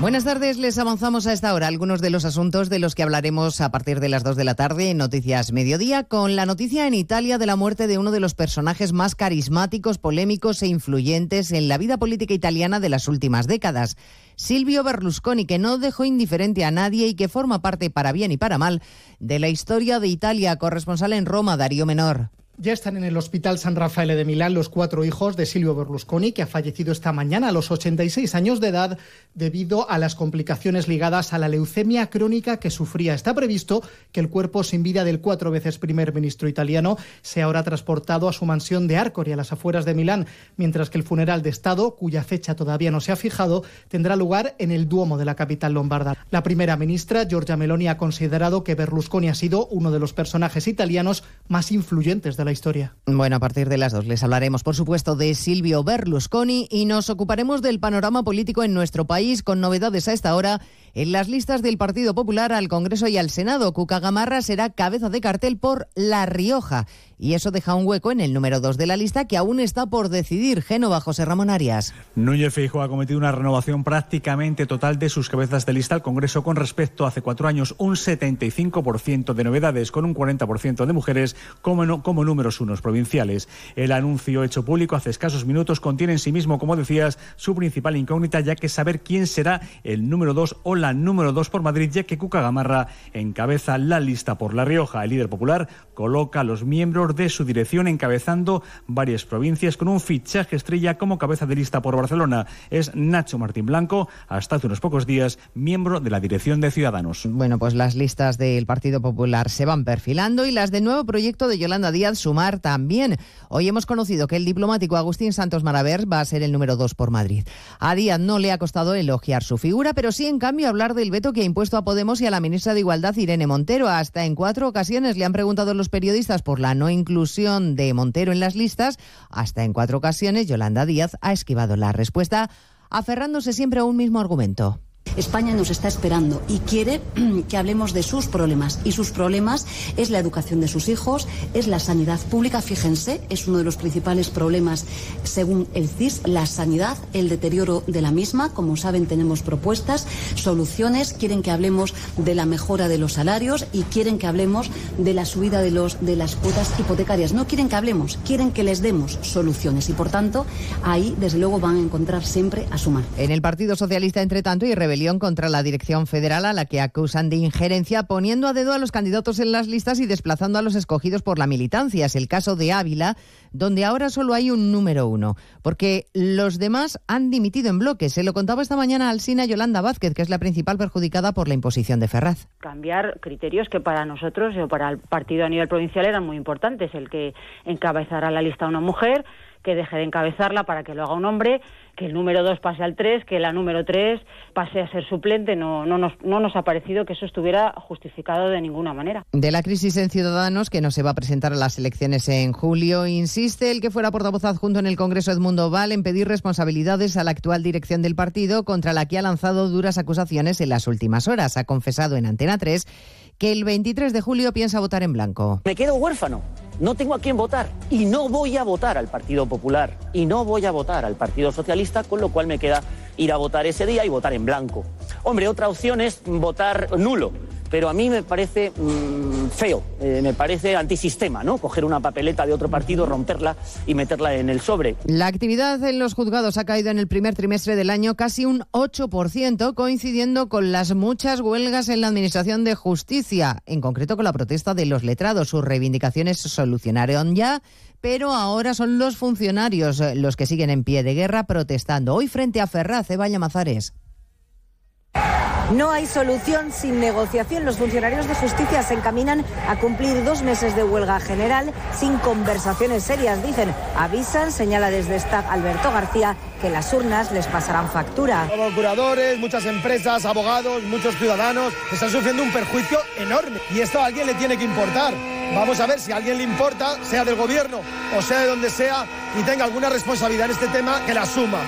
[SPEAKER 17] Buenas tardes, les avanzamos a esta hora algunos de los asuntos de los que hablaremos a partir de las 2 de la tarde en Noticias Mediodía, con la noticia en Italia de la muerte de uno de los personajes más carismáticos, polémicos e influyentes en la vida política italiana de las últimas décadas. Silvio Berlusconi, que no dejó indiferente a nadie y que forma parte, para bien y para mal, de la historia de Italia, corresponsal en Roma, Darío Menor.
[SPEAKER 18] Ya están en el Hospital San Rafael de Milán los cuatro hijos de Silvio Berlusconi, que ha fallecido esta mañana a los 86 años de edad debido a las complicaciones ligadas a la leucemia crónica que sufría. Está previsto que el cuerpo sin vida del cuatro veces primer ministro italiano sea ahora transportado a su mansión de Arcori, a las afueras de Milán, mientras que el funeral de Estado, cuya fecha todavía no se ha fijado, tendrá lugar en el Duomo de la capital lombarda. La primera ministra, Giorgia Meloni, ha considerado que Berlusconi ha sido uno de los personajes italianos más influyentes de la historia.
[SPEAKER 17] Bueno, a partir de las dos les hablaremos, por supuesto, de Silvio Berlusconi y nos ocuparemos del panorama político en nuestro país con novedades a esta hora en las listas del Partido Popular al Congreso y al Senado. Cuca Gamarra será cabeza de cartel por La Rioja y eso deja un hueco en el número dos de la lista que aún está por decidir. Génova José Ramón Arias.
[SPEAKER 19] Núñez Feijóo ha cometido una renovación prácticamente total de sus cabezas de lista al Congreso con respecto a hace cuatro años, un 75% de novedades con un 40% de mujeres como, como números unos provinciales. El anuncio hecho público hace escasos minutos contiene en sí mismo, como decías, su principal incógnita, ya que saber quién será el número dos o la número dos por Madrid, ya que Cuca Gamarra encabeza la lista por La Rioja. El líder popular coloca a los miembros de su dirección encabezando varias provincias con un fichaje estrella como cabeza de lista por Barcelona. Es Nacho Martín Blanco, hasta hace unos pocos días miembro de la dirección de Ciudadanos.
[SPEAKER 17] Bueno, pues las listas del Partido Popular se van perfilando y las del nuevo proyecto de Yolanda Díaz Sumar también. Hoy hemos conocido que el diplomático Agustín Santos Maraver va a ser el número dos por Madrid. A Díaz no le ha costado elogiar su figura, pero sí en cambio hablar del veto que ha impuesto a Podemos y a la ministra de Igualdad Irene Montero. Hasta en cuatro ocasiones le han preguntado los periodistas por la no inclusión de Montero en las listas. Hasta en cuatro ocasiones Yolanda Díaz ha esquivado la respuesta, aferrándose siempre a un mismo argumento.
[SPEAKER 20] España nos está esperando y quiere que hablemos de sus problemas. Y sus problemas es la educación de sus hijos, es la sanidad pública. Fíjense, es uno de los principales problemas según el CIS, la sanidad, el deterioro de la misma. Como saben, tenemos propuestas, soluciones. Quieren que hablemos de la mejora de los salarios y quieren que hablemos de la subida de, los, de las cuotas hipotecarias. No quieren que hablemos, quieren que les demos soluciones. Y por tanto, ahí, desde luego, van a encontrar siempre a sumar.
[SPEAKER 17] En el Partido Socialista, entre tanto, y contra la dirección federal a la que acusan de injerencia poniendo a dedo a los candidatos en las listas y desplazando a los escogidos por la militancia. Es el caso de Ávila, donde ahora solo hay un número uno, porque los demás han dimitido en bloque. Se lo contaba esta mañana Alsina Yolanda Vázquez, que es la principal perjudicada por la imposición de Ferraz.
[SPEAKER 21] Cambiar criterios que para nosotros o para el partido a nivel provincial eran muy importantes, el que encabezara la lista una mujer, que deje de encabezarla para que lo haga un hombre, que el número dos pase al tres, que la número tres pase a ser suplente. No, no, nos, no nos ha parecido que eso estuviera justificado de ninguna manera.
[SPEAKER 17] De la crisis en Ciudadanos, que no se va a presentar a las elecciones en julio, insiste el que fuera portavoz adjunto en el Congreso Edmundo Val en pedir responsabilidades a la actual dirección del partido, contra la que ha lanzado duras acusaciones en las últimas horas. Ha confesado en Antena 3 que el 23 de julio piensa votar en blanco.
[SPEAKER 22] Me quedo huérfano, no tengo a quién votar y no voy a votar al Partido Popular y no voy a votar al Partido Socialista, con lo cual me queda ir a votar ese día y votar en blanco. Hombre, otra opción es votar nulo pero a mí me parece mmm, feo, eh, me parece antisistema, ¿no? Coger una papeleta de otro partido, romperla y meterla en el sobre.
[SPEAKER 17] La actividad en los juzgados ha caído en el primer trimestre del año casi un 8%, coincidiendo con las muchas huelgas en la Administración de Justicia, en concreto con la protesta de los letrados. Sus reivindicaciones solucionaron ya pero ahora son los funcionarios los que siguen en pie de guerra protestando. Hoy frente a Ferraz, Eva Llamazares.
[SPEAKER 23] No hay solución sin negociación. Los funcionarios de justicia se encaminan a cumplir dos meses de huelga general sin conversaciones serias, dicen. Avisan, señala desde staff Alberto García, que las urnas les pasarán factura.
[SPEAKER 24] Procuradores, muchas empresas, abogados, muchos ciudadanos están sufriendo un perjuicio enorme y esto a alguien le tiene que importar. Vamos a ver si a alguien le importa, sea del gobierno o sea de donde sea, y tenga alguna responsabilidad en este tema, que la suma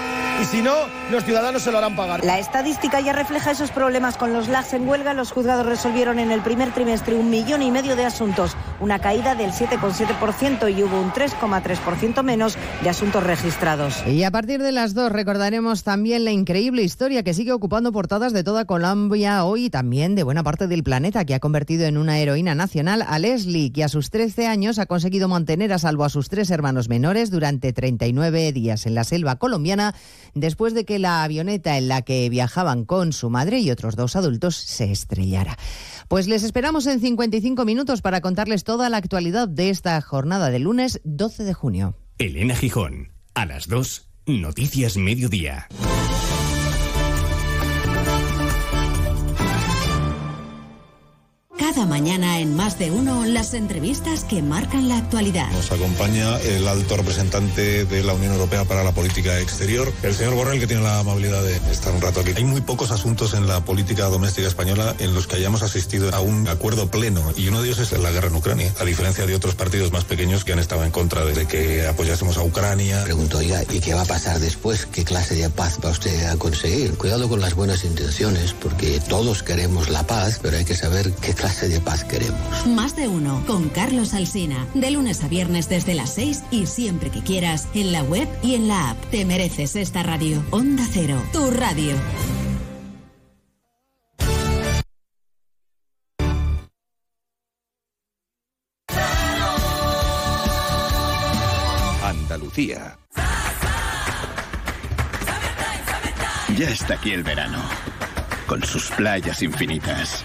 [SPEAKER 25] y si no, los ciudadanos se lo harán pagar.
[SPEAKER 23] La estadística ya refleja esos problemas con los LAGs en huelga. Los juzgados resolvieron en el primer trimestre un millón y medio de asuntos, una caída del 7,7% y hubo un 3,3% menos de asuntos registrados.
[SPEAKER 17] Y a partir de las dos recordaremos también la increíble historia que sigue ocupando portadas de toda Colombia hoy y también de buena parte del planeta, que ha convertido en una heroína nacional a Leslie, que a sus 13 años ha conseguido mantener a salvo a sus tres hermanos menores durante 39 días en la selva colombiana, después de que la avioneta en la que viajaban con su madre y otros dos adultos se estrellara. Pues les esperamos en 55 minutos para contarles toda la actualidad de esta jornada de lunes 12 de junio.
[SPEAKER 6] Elena Gijón, a las 2, Noticias Mediodía.
[SPEAKER 1] Cada mañana en más de uno las entrevistas que marcan la actualidad.
[SPEAKER 24] Nos acompaña el alto representante de la Unión Europea para la política exterior, el señor Borrell, que tiene la amabilidad de estar un rato aquí. Hay muy pocos asuntos en la política doméstica española en los que hayamos asistido a un acuerdo pleno y uno de ellos es la guerra en Ucrania, a diferencia de otros partidos más pequeños que han estado en contra de que apoyásemos a Ucrania.
[SPEAKER 26] Pregunto, oiga, ¿y qué va a pasar después? ¿Qué clase de paz va usted a conseguir? Cuidado con las buenas intenciones, porque todos queremos la paz, pero hay que saber qué clase de paz queremos.
[SPEAKER 1] Más de uno con Carlos Alsina. De lunes a viernes desde las 6 y siempre que quieras en la web y en la app. Te mereces esta radio. Onda Cero, tu radio.
[SPEAKER 27] Andalucía. Ya está aquí el verano, con sus playas infinitas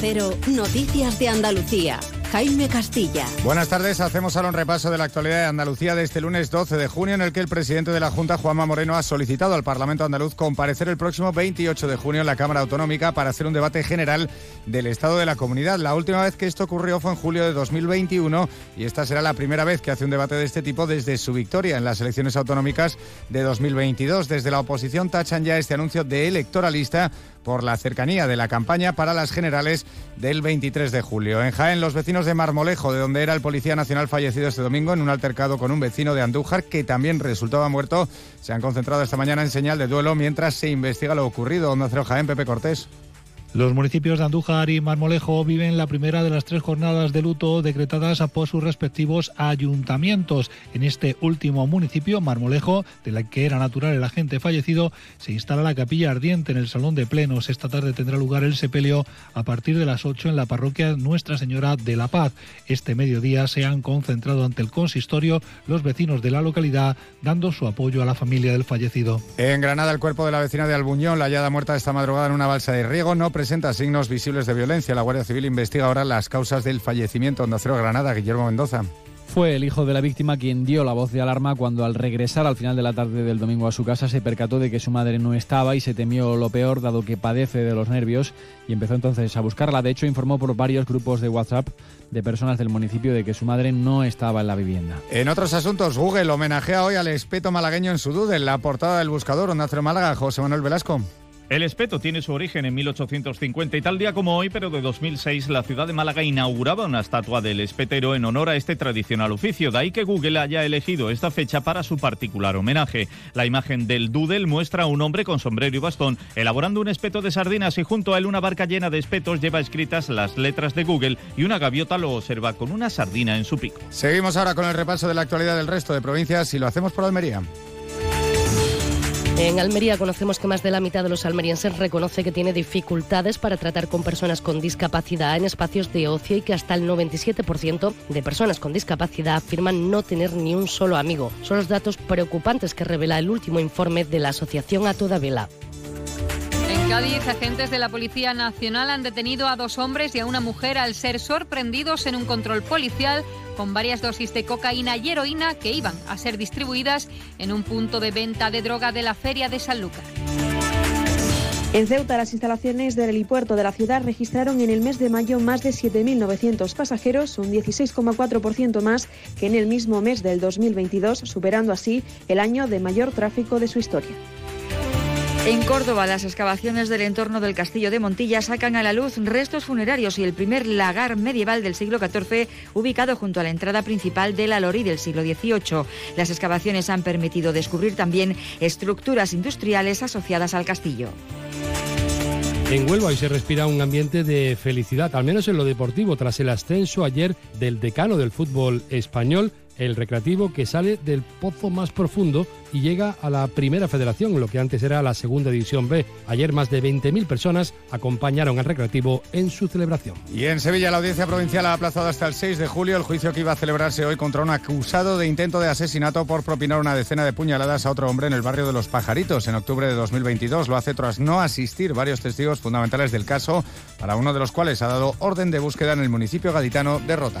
[SPEAKER 1] Cero, Noticias de Andalucía. Jaime Castilla.
[SPEAKER 28] Buenas tardes, hacemos ahora un repaso de la actualidad de Andalucía de este lunes 12 de junio en el que el presidente de la Junta, Juanma Moreno, ha solicitado al Parlamento andaluz comparecer el próximo 28 de junio en la Cámara Autonómica para hacer un debate general del estado de la comunidad. La última vez que esto ocurrió fue en julio de 2021 y esta será la primera vez que hace un debate de este tipo desde su victoria en las elecciones autonómicas de 2022. Desde la oposición tachan ya este anuncio de electoralista por la cercanía de la campaña para las generales del 23 de julio. En Jaén, los vecinos de Marmolejo, de donde era el policía nacional fallecido este domingo en un altercado con un vecino de Andújar que también resultaba muerto, se han concentrado esta mañana en señal de duelo mientras se investiga lo ocurrido. Onda Cero Jaén, Pepe Cortés.
[SPEAKER 29] Los municipios de Andújar y Marmolejo viven la primera de las tres jornadas de luto decretadas por sus respectivos ayuntamientos. En este último municipio, Marmolejo, de la que era natural el agente fallecido, se instala la capilla ardiente en el salón de plenos. Esta tarde tendrá lugar el sepelio a partir de las 8 en la parroquia Nuestra Señora de la Paz. Este mediodía se han concentrado ante el consistorio los vecinos de la localidad dando su apoyo a la familia del fallecido.
[SPEAKER 28] En Granada, el cuerpo de la vecina de Albuñón, la hallada muerta esta madrugada en una balsa de riego, no presenta signos visibles de violencia. La Guardia Civil investiga ahora las causas del fallecimiento. Onda Cero Granada, Guillermo Mendoza.
[SPEAKER 30] Fue el hijo de la víctima quien dio la voz de alarma cuando al regresar al final de la tarde del domingo a su casa se percató de que su madre no estaba y se temió lo peor dado que padece de los nervios y empezó entonces a buscarla. De hecho, informó por varios grupos de WhatsApp de personas del municipio de que su madre no estaba en la vivienda.
[SPEAKER 28] En otros asuntos, Google homenajea hoy al espeto malagueño en su duda en la portada del buscador Onda Cero Málaga, José Manuel Velasco.
[SPEAKER 31] El espeto tiene su origen en 1850 y tal día como hoy, pero de 2006, la ciudad de Málaga inauguraba una estatua del espetero en honor a este tradicional oficio. De ahí que Google haya elegido esta fecha para su particular homenaje. La imagen del doodle muestra a un hombre con sombrero y bastón elaborando un espeto de sardinas y junto a él una barca llena de espetos lleva escritas las letras de Google y una gaviota lo observa con una sardina en su pico.
[SPEAKER 28] Seguimos ahora con el repaso de la actualidad del resto de provincias y lo hacemos por Almería.
[SPEAKER 32] En Almería conocemos que más de la mitad de los almerienses reconoce que tiene dificultades para tratar con personas con discapacidad en espacios de ocio y que hasta el 97% de personas con discapacidad afirman no tener ni un solo amigo. Son los datos preocupantes que revela el último informe de la asociación A Toda Vela.
[SPEAKER 33] Cádiz, agentes de la Policía Nacional han detenido a dos hombres y a una mujer al ser sorprendidos en un control policial con varias dosis de cocaína y heroína que iban a ser distribuidas en un punto de venta de droga de la Feria de Sanlúcar.
[SPEAKER 34] En Ceuta, las instalaciones del helipuerto de la ciudad registraron en el mes de mayo más de 7.900 pasajeros, un 16,4% más que en el mismo mes del 2022, superando así el año de mayor tráfico de su historia.
[SPEAKER 35] En Córdoba, las excavaciones del entorno del castillo de Montilla sacan a la luz restos funerarios y el primer lagar medieval del siglo XIV ubicado junto a la entrada principal de la Lori del siglo XVIII. Las excavaciones han permitido descubrir también estructuras industriales asociadas al castillo.
[SPEAKER 36] En Huelva hoy se respira un ambiente de felicidad, al menos en lo deportivo, tras el ascenso ayer del decano del fútbol español, el recreativo que sale del pozo más profundo y llega a la primera federación, lo que antes era la segunda división B. Ayer más de 20.000 personas acompañaron al recreativo en su celebración.
[SPEAKER 28] Y en Sevilla la audiencia provincial ha aplazado hasta el 6 de julio el juicio que iba a celebrarse hoy contra un acusado de intento de asesinato por propinar una decena de puñaladas a otro hombre en el barrio de Los Pajaritos en octubre de 2022. Lo hace tras no asistir varios testigos fundamentales del caso, para uno de los cuales ha dado orden de búsqueda en el municipio gaditano de Rota.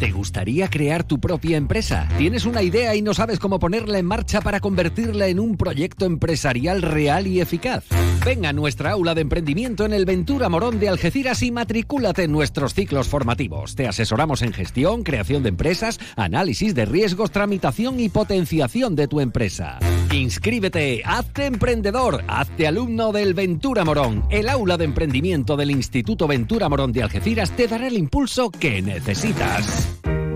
[SPEAKER 21] ¿Te gustaría crear tu propia empresa? ¿Tienes una idea y no sabes cómo ponerla en marcha para convertirla en un proyecto empresarial real y eficaz? Ven a nuestra aula de emprendimiento en el Ventura Morón de Algeciras y matricúlate en nuestros ciclos formativos. Te asesoramos en gestión, creación de empresas, análisis de riesgos, tramitación y potenciación de tu empresa. Inscríbete, hazte emprendedor, hazte alumno del Ventura Morón. El aula de emprendimiento del Instituto Ventura Morón de Algeciras te dará el impulso que necesitas.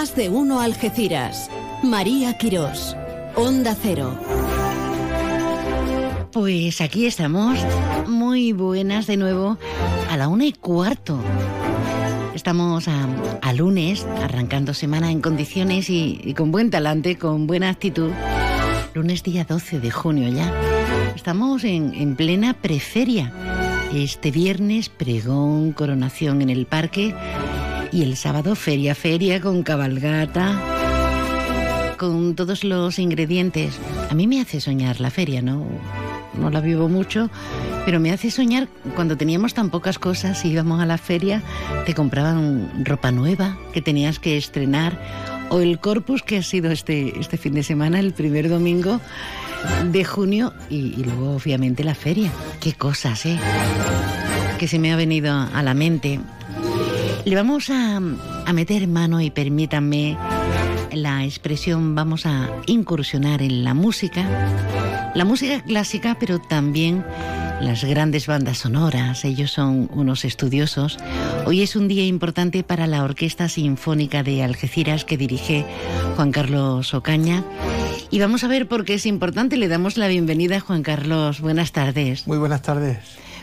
[SPEAKER 1] Más de uno Algeciras. María Quirós. Onda Cero.
[SPEAKER 2] Pues aquí estamos, muy buenas de nuevo, a la una y cuarto. Estamos a, lunes, arrancando semana en condiciones y, con buen talante, con buena actitud. Lunes día 12 de junio ya. Estamos en, en plena preferia. Este viernes pregón, coronación en el parque y el sábado feria, feria con cabalgata, con todos los ingredientes. A mí me hace soñar la feria, ¿no? no la vivo mucho, pero me hace soñar cuando teníamos tan pocas cosas, íbamos a la feria, te compraban ropa nueva que tenías que estrenar, o el corpus que ha sido este, este fin de semana, el primer domingo de junio, y, luego obviamente la feria. Qué cosas, ¿eh? Que se me ha venido a la mente. Le vamos a, a meter mano y permítanme la expresión vamos a incursionar en la música, la música clásica, pero también las grandes bandas sonoras, ellos son unos estudiosos. Hoy es un día importante para la Orquesta Sinfónica de Algeciras que dirige Juan Carlos Ocaña. Y vamos a ver por qué es importante. Le damos la bienvenida a Juan Carlos. Buenas tardes.
[SPEAKER 37] Muy buenas tardes.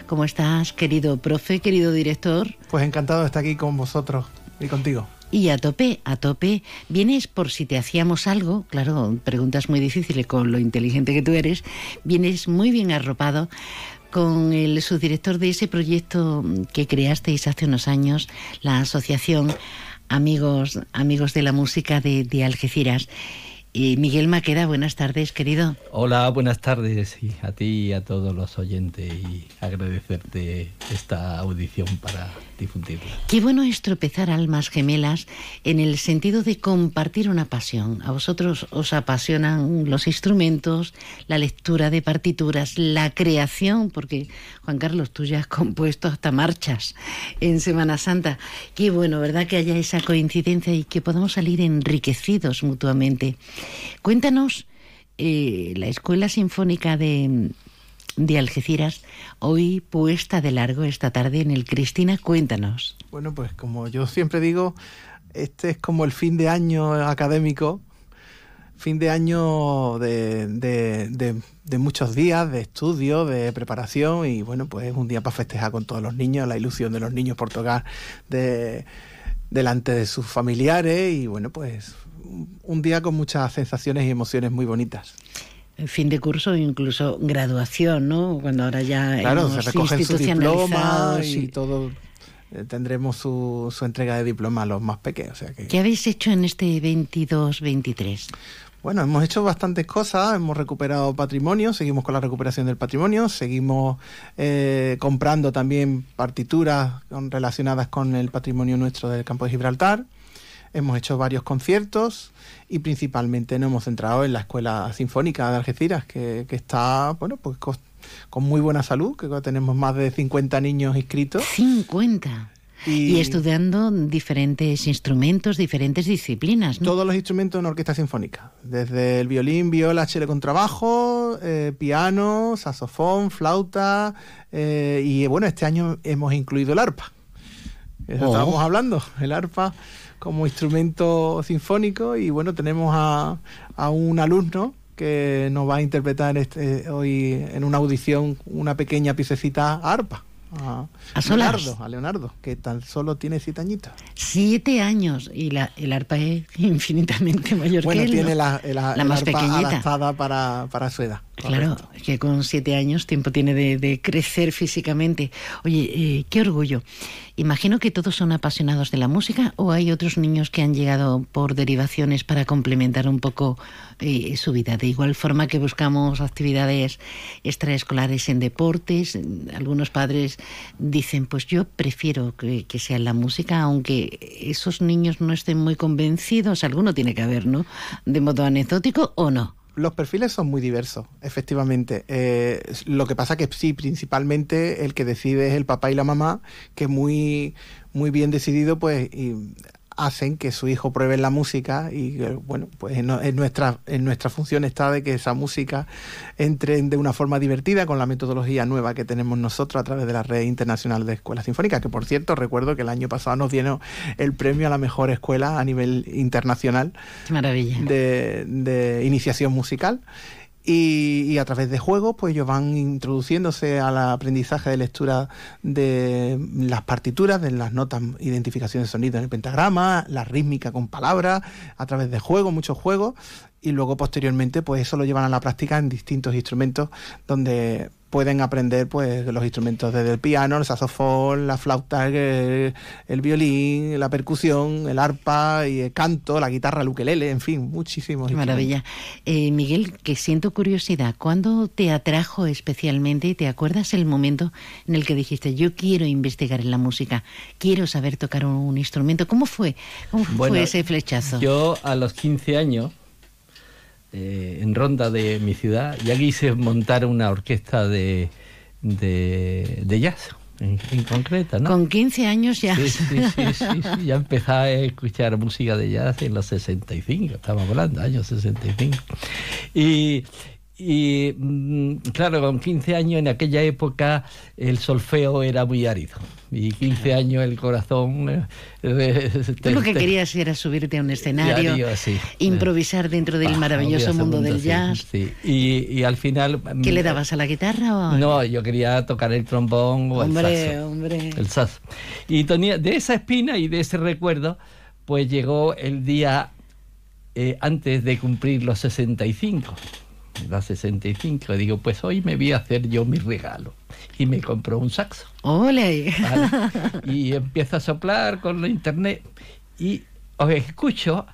[SPEAKER 2] ¿Cómo estás, querido profe, querido director?
[SPEAKER 37] Pues encantado de estar aquí con vosotros y contigo.
[SPEAKER 2] Y a tope, a tope, vienes por si te hacíamos algo, claro, preguntas muy difíciles con lo inteligente que tú eres, vienes muy bien arropado con el subdirector de ese proyecto que creasteis hace unos años, la Asociación Amigos, Amigos de la Música de, de Algeciras. Y Miguel Maqueda, buenas tardes, querido.
[SPEAKER 38] Hola, buenas tardes y a ti y a todos los oyentes y agradecerte esta audición para difundirla.
[SPEAKER 2] Qué bueno es tropezar almas gemelas en el sentido de compartir una pasión. A vosotros os apasionan los instrumentos, la lectura de partituras, la creación, porque Juan Carlos, tú ya has compuesto hasta marchas en Semana Santa. Qué bueno, ¿verdad? Que haya esa coincidencia y que podamos salir enriquecidos mutuamente. Cuéntanos, eh, la Escuela Sinfónica de, de Algeciras, hoy puesta de largo esta tarde en el Cristina, cuéntanos.
[SPEAKER 37] Bueno, pues como yo siempre digo, este es como el fin de año académico, fin de año de, muchos días de estudio, de preparación y bueno, pues es un día para festejar con todos los niños, la ilusión de los niños por tocar de, delante de sus familiares y bueno, pues un día con muchas sensaciones y emociones muy bonitas.
[SPEAKER 2] Fin de curso, incluso graduación, ¿no? Cuando ahora ya
[SPEAKER 37] claro, se recogen sus diplomas y, todo. Eh, tendremos su, su, entrega de diploma a los más pequeños.
[SPEAKER 2] ¿Qué habéis hecho en este 22-23?
[SPEAKER 37] Bueno, hemos hecho bastantes cosas, hemos recuperado patrimonio, seguimos con la recuperación del patrimonio, seguimos eh, comprando también partituras relacionadas con el patrimonio nuestro del campo de Gibraltar hemos hecho varios conciertos y principalmente nos hemos centrado en la Escuela Sinfónica de Algeciras, que, está, bueno, pues con, muy buena salud, que tenemos más de 50 niños inscritos.
[SPEAKER 2] 50. Y, estudiando diferentes instrumentos, diferentes disciplinas.
[SPEAKER 37] Todos los instrumentos en orquesta sinfónica, desde el violín, viola, chile con trabajo, eh, piano, saxofón, flauta eh, y bueno, este año hemos incluido el arpa. Eso oh. estábamos hablando, el arpa como instrumento sinfónico y bueno, tenemos a, a un alumno que nos va a interpretar este, hoy en una audición una pequeña piececita arpa a, Leonardo, a Leonardo, que tan solo tiene siete añitos.
[SPEAKER 2] Siete años y la, el arpa es infinitamente mayor que él.
[SPEAKER 37] Bueno, tiene la, la, más arpa adaptada para, para su edad.
[SPEAKER 2] Claro, que con siete años tiempo tiene de, de crecer físicamente. Oye, eh, qué orgullo. Imagino que todos son apasionados de la música o hay otros niños que han llegado por derivaciones para complementar un poco eh, su vida. De igual forma que buscamos actividades extraescolares en deportes, algunos padres dicen, pues yo prefiero que, sea la música, aunque esos niños no estén muy convencidos, alguno tiene que haber, ¿no? De modo anecdótico o no
[SPEAKER 37] los perfiles son muy diversos, efectivamente. Eh, lo que pasa que sí, principalmente el que decide es el papá y la mamá, que muy, muy bien decidido, pues hacen que su hijo pruebe la música y eh, bueno, pues en, en, nuestra, en nuestra función está de que esa música entre de una forma divertida con la metodología nueva que tenemos nosotros a través de la red internacional de escuelas sinfónicas, que por cierto recuerdo que el año pasado nos dieron el premio a la mejor escuela a nivel internacional
[SPEAKER 2] Maravilla.
[SPEAKER 37] De, de iniciación musical. Y, a través de juegos, pues ellos van introduciéndose al aprendizaje de lectura de las partituras, de las notas, identificación de sonido en el pentagrama, la rítmica con palabras, a través de juegos, muchos juegos, y luego posteriormente, pues eso lo llevan a la práctica en distintos instrumentos donde pueden aprender pues los instrumentos desde el piano, el saxofón, la flauta, el, el, violín, la percusión, el arpa y el canto, la guitarra, el ukelele, en fin, muchísimos.
[SPEAKER 2] Qué maravilla. Eh, Miguel, que siento curiosidad, ¿cuándo te atrajo especialmente? ¿Te acuerdas el momento en el que dijiste, yo quiero investigar en la música, quiero saber tocar un, instrumento? ¿Cómo fue? ¿Cómo
[SPEAKER 38] bueno,
[SPEAKER 2] fue ese flechazo?
[SPEAKER 38] Yo a los 15 años eh, en Ronda de mi ciudad, ya quise montar una orquesta de, de, de jazz. En, en, concreto, ¿no?
[SPEAKER 2] Con 15 años ya.
[SPEAKER 38] Sí, sí, sí, ya empecé a escuchar música de jazz en los 65, estamos hablando, años 65. Y, y claro, con 15 años en aquella época el solfeo era muy árido. Y 15 años el corazón...
[SPEAKER 2] Eh, Tú lo que querías era subirte a un escenario,
[SPEAKER 38] sí.
[SPEAKER 2] improvisar dentro del maravilloso mundo, mundo, del jazz.
[SPEAKER 38] Sí, y, y, al final...
[SPEAKER 2] ¿Qué le dabas a la guitarra? O?
[SPEAKER 38] No, yo quería tocar el trombón o
[SPEAKER 2] hombre,
[SPEAKER 38] el saxo.
[SPEAKER 2] Hombre,
[SPEAKER 38] El saxo. Y tenía, de esa espina y de ese recuerdo, pues llegó el día eh, antes de cumplir los 65 la 65. Digo, pues hoy me voy a hacer yo mi regalo. Y me compró un saxo.
[SPEAKER 2] ¡Ole!
[SPEAKER 38] ¿vale? Y empiezo a soplar con la internet. Y os escucho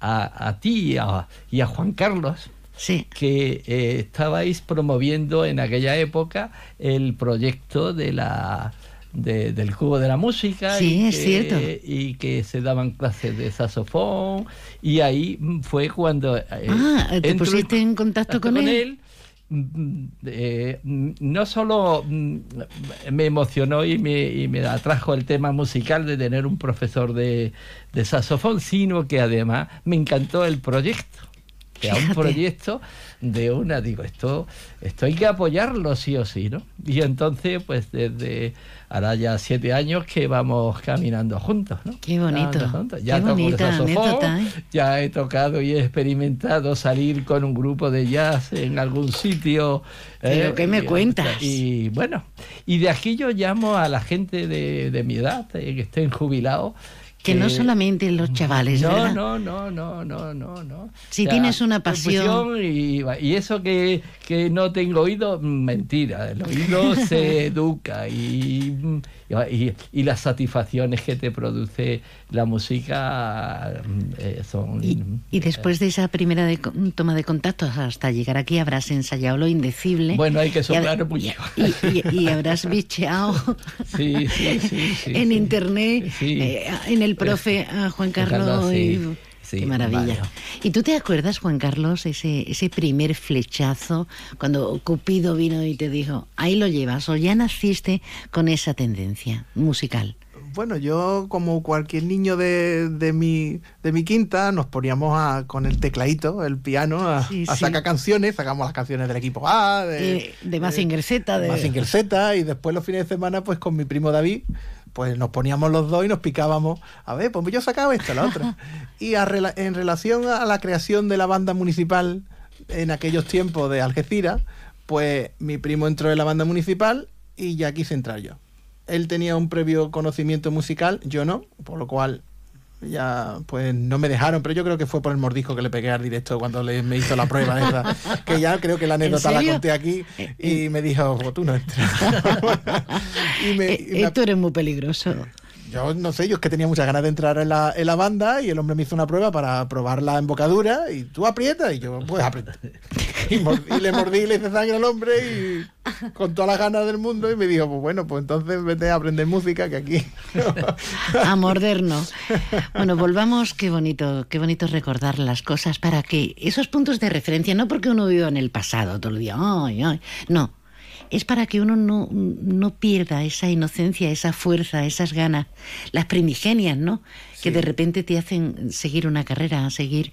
[SPEAKER 38] a, a ti y a, y a, Juan Carlos.
[SPEAKER 2] Sí.
[SPEAKER 38] Que eh, estabais promoviendo en aquella época el proyecto de la de, del Cubo de la Música.
[SPEAKER 2] Sí,
[SPEAKER 38] y
[SPEAKER 2] es
[SPEAKER 38] que,
[SPEAKER 2] cierto.
[SPEAKER 38] Y que se daban clases de saxofón. Y ahí fue cuando. Eh,
[SPEAKER 2] ah, te pusiste en contacto con,
[SPEAKER 38] con
[SPEAKER 2] él.
[SPEAKER 38] él eh, no solo me emocionó y me, y me, atrajo el tema musical de tener un profesor de, de saxofón, sino que además me encantó el proyecto. Que era un proyecto de una, digo, esto, esto hay que apoyarlo sí o sí, ¿no? Y entonces, pues desde ahora ya siete años que vamos caminando juntos, ¿no?
[SPEAKER 2] Qué bonito.
[SPEAKER 38] Juntos. Ya
[SPEAKER 2] Qué bonita anécdota, ¿eh?
[SPEAKER 38] ya he tocado y he experimentado salir con un grupo de jazz en algún sitio.
[SPEAKER 2] ¿Pero
[SPEAKER 38] ¿eh?
[SPEAKER 2] qué me
[SPEAKER 38] y,
[SPEAKER 2] cuentas?
[SPEAKER 38] Y bueno, y de aquí yo llamo a la gente de, de mi edad, eh, que estén jubilados,
[SPEAKER 2] que, que, no solamente los chavales,
[SPEAKER 38] no,
[SPEAKER 2] ¿verdad?
[SPEAKER 38] No, no, no, no, no, no.
[SPEAKER 2] Si tienes una pasión...
[SPEAKER 38] Y, y, eso que, que no tengo oído, mentira. El oído se educa y, y, y, las satisfacciones que te produce la música eh, son...
[SPEAKER 2] Y, después de esa primera de, toma de contacto hasta llegar aquí habrás ensayado lo indecible.
[SPEAKER 38] Bueno, hay que soplar mucho.
[SPEAKER 2] Y, habrás bicheado
[SPEAKER 38] sí, sí, sí,
[SPEAKER 2] en internet, eh, en el profe a Juan Carlos.
[SPEAKER 38] Carlos sí,
[SPEAKER 2] sí, Qué maravilla. Vale. ¿Y tú te acuerdas, Juan Carlos, ese, ese primer flechazo cuando Cupido vino y te dijo, ahí lo llevas, o ya naciste con esa tendencia musical?
[SPEAKER 37] Bueno, yo como cualquier niño de, de, mi, de mi quinta, nos poníamos a, con el tecladito, el piano, a, sí, a sacar sí. canciones, sacamos las canciones del equipo A, de,
[SPEAKER 2] eh, de Mazinger Z, de
[SPEAKER 37] Z, y después los fines de semana, pues con mi primo David, pues nos poníamos los dos y nos picábamos, a ver, pues yo sacaba esto, la otra. Y a, en relación a la creación de la banda municipal en aquellos tiempos de Algeciras, pues mi primo entró en la banda municipal y ya quise entrar yo. Él tenía un previo conocimiento musical, yo no, por lo cual ya pues no me dejaron, pero yo creo que fue por el mordisco que le pegué al directo cuando le, me hizo la prueba esa, que ya creo que la anécdota la conté aquí y me dijo, tú no entras.
[SPEAKER 2] y me, y me... Tú eres muy peligroso.
[SPEAKER 37] Yo no sé, yo es que tenía muchas ganas de entrar en la, en la banda y el hombre me hizo una prueba para probar la embocadura y tú aprietas y yo, pues aprieta. Y, le mordí y le hice sangre al hombre y con todas las ganas del mundo y me dijo, pues bueno, pues entonces vete a aprender música que aquí...
[SPEAKER 2] a mordernos. Bueno, volvamos, qué bonito, qué bonito recordar las cosas para que esos puntos de referencia, no porque uno viva en el pasado todo el día, ay, ay, no, es para que uno no, no pierda esa inocencia, esa fuerza, esas ganas, las primigenias, ¿no? Que de repente te hacen seguir una carrera, seguir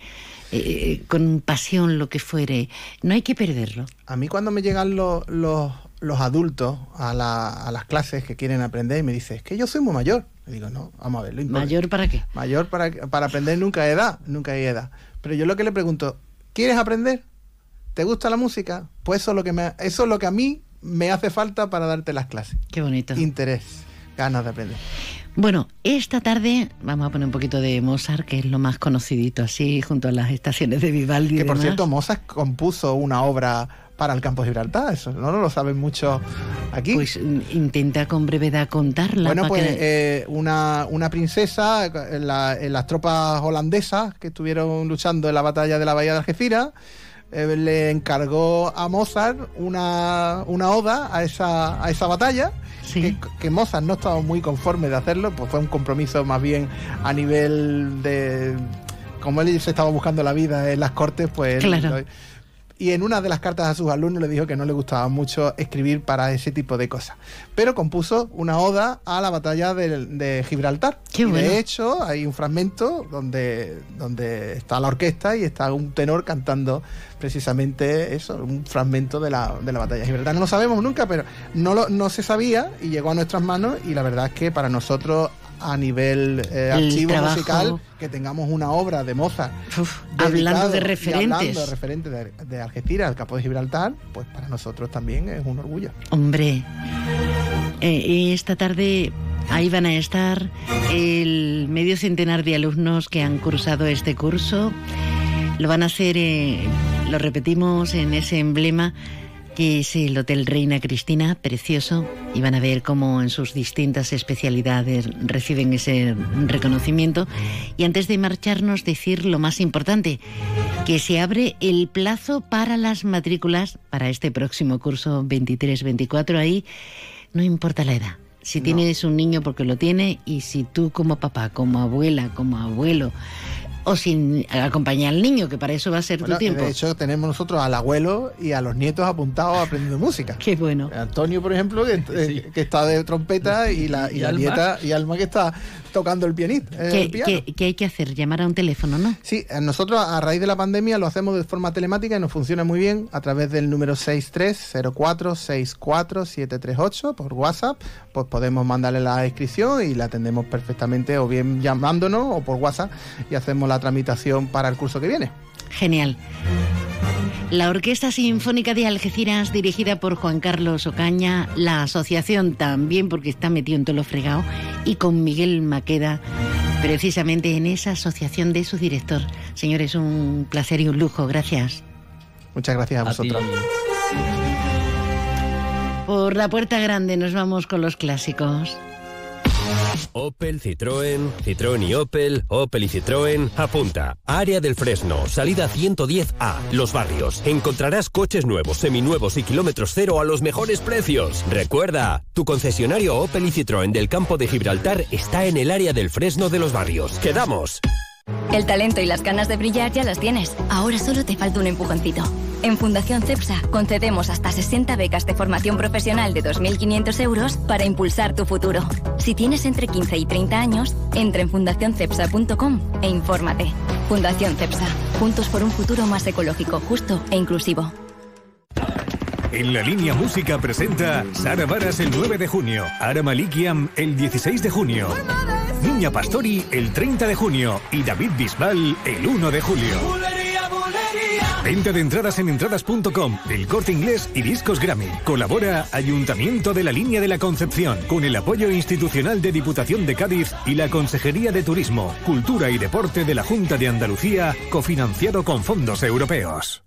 [SPEAKER 2] eh, con pasión lo que fuere. No hay que perderlo.
[SPEAKER 37] A mí cuando me llegan los, los, los adultos a, la- a las clases que quieren aprender y me dicen, es que yo soy muy mayor. Le digo, no, vamos a ver. lo importante-
[SPEAKER 2] ¿Mayor para qué?
[SPEAKER 37] Mayor para, para aprender nunca hay edad, nunca hay edad. Pero yo lo que le pregunto, ¿quieres aprender? ¿Te gusta la música? Pues eso es lo que, me, eso es lo que a mí me hace falta para darte las clases.
[SPEAKER 2] Qué bonito.
[SPEAKER 37] Interés, ganas de aprender.
[SPEAKER 2] Bueno, esta tarde vamos a poner un poquito de Mozart, que es lo más conocidito así, junto a las estaciones de Vivaldi. y
[SPEAKER 37] Que por
[SPEAKER 2] demás.
[SPEAKER 37] cierto, Mozart compuso una obra para el campo de Gibraltar, eso no lo saben mucho aquí.
[SPEAKER 2] Pues mm, intenta con brevedad contarla.
[SPEAKER 37] Bueno, pues
[SPEAKER 2] que-
[SPEAKER 37] eh, una, una princesa en, la- en las tropas holandesas que estuvieron luchando en la batalla de la bahía de Algeciras eh, le encargó a Mozart una, una oda a esa, a esa batalla. Que, que Mozart no estaba muy conforme de hacerlo, pues fue un compromiso más bien a nivel de. Como él se estaba buscando la vida en las cortes, pues.
[SPEAKER 2] Claro.
[SPEAKER 37] Y en una de las cartas a sus alumnos le dijo que no le gustaba mucho escribir para ese tipo de cosas. Pero compuso una oda a la batalla de, de Gibraltar.
[SPEAKER 2] Qué
[SPEAKER 37] Y. De hecho, hay un fragmento donde, donde está la orquesta y está un tenor cantando precisamente eso, un fragmento de la, de la batalla de Gibraltar. No lo sabemos nunca, pero no, lo, no se sabía y llegó a nuestras manos y la verdad es que para nosotros a nivel eh, archivo
[SPEAKER 2] trabajo.
[SPEAKER 37] musical que tengamos una obra de Mozart
[SPEAKER 2] hablando
[SPEAKER 37] dedicado
[SPEAKER 2] de referentes.
[SPEAKER 37] hablando de referentes de, de Algeciras, el campo de Gibraltar, pues para nosotros también es un orgullo.
[SPEAKER 2] Hombre, eh, esta tarde ahí van a estar el medio centenar de alumnos que han cursado este curso. Lo van a hacer, eh, lo repetimos, en ese emblema que es el Hotel Reina Cristina, precioso, y van a ver cómo en sus distintas especialidades reciben ese reconocimiento. Y antes de marcharnos, decir lo más importante, que se abre el plazo para las matrículas para este próximo curso 23-24. Ahí no importa la edad. Si tienes un niño porque lo tiene y si tú como papá, como abuela, como abuelo, o sin acompañar al niño, que para eso va a ser
[SPEAKER 37] Bueno,
[SPEAKER 2] tu tiempo.
[SPEAKER 37] De hecho, tenemos nosotros al abuelo y a los nietos apuntados aprendiendo música.
[SPEAKER 2] Qué bueno.
[SPEAKER 37] Antonio, por ejemplo, que, eh, que está de trompeta y la, y
[SPEAKER 2] ¿Y
[SPEAKER 37] la
[SPEAKER 2] Alma?
[SPEAKER 37] nieta y Alma que está tocando el pianito. eh,
[SPEAKER 2] ¿Qué, qué- qué hay que hacer? Llamar a un teléfono, ¿no?
[SPEAKER 37] Sí, nosotros a raíz de la pandemia lo hacemos de forma telemática y nos funciona muy bien a través del número 6304647738 por WhatsApp. Pues podemos mandarle la inscripción y la atendemos perfectamente o bien llamándonos o por WhatsApp y hacemos la tramitación para el curso que viene.
[SPEAKER 2] Genial. La Orquesta Sinfónica de Algeciras, dirigida por Juan Carlos Ocaña, la asociación también, porque está metido en todo lo fregado, y con Miguel Maqueda, precisamente en esa asociación de su director. Señores, un placer y un lujo. Gracias.
[SPEAKER 37] Muchas gracias a vosotros.
[SPEAKER 2] Por la puerta grande nos vamos con los clásicos.
[SPEAKER 39] Opel, Citroën, Citroën y Opel, Opel y Citroën. Apunta. Área del Fresno, salida 110A, Los Barrios. Encontrarás coches nuevos, seminuevos y kilómetros cero a los mejores precios. Recuerda, tu concesionario Opel y Citroën del campo de Gibraltar está en el área del Fresno de Los Barrios. ¡Quedamos!
[SPEAKER 40] El talento y las ganas de brillar ya las tienes. Ahora solo te falta un empujoncito. En Fundación CEPSA concedemos hasta 60 becas de formación profesional de 2.500 euros para impulsar tu futuro. Si tienes entre 15 y 30 años, entra en fundacioncepsa.com e infórmate. Fundación CEPSA. Juntos por un futuro más ecológico, justo e inclusivo.
[SPEAKER 6] En la línea música presenta Sara Varas el 9 de junio, Ara Malikiam el 16 de junio, Niña Pastori el 30 de junio y David Bisbal el 1 de julio. Venta de entradas en entradas.com, El Corte Inglés y Discos Grammy. Colabora Ayuntamiento de la Línea de la Concepción con el apoyo institucional de Diputación de Cádiz y la Consejería de Turismo, Cultura y Deporte de la Junta de Andalucía, cofinanciado con fondos europeos.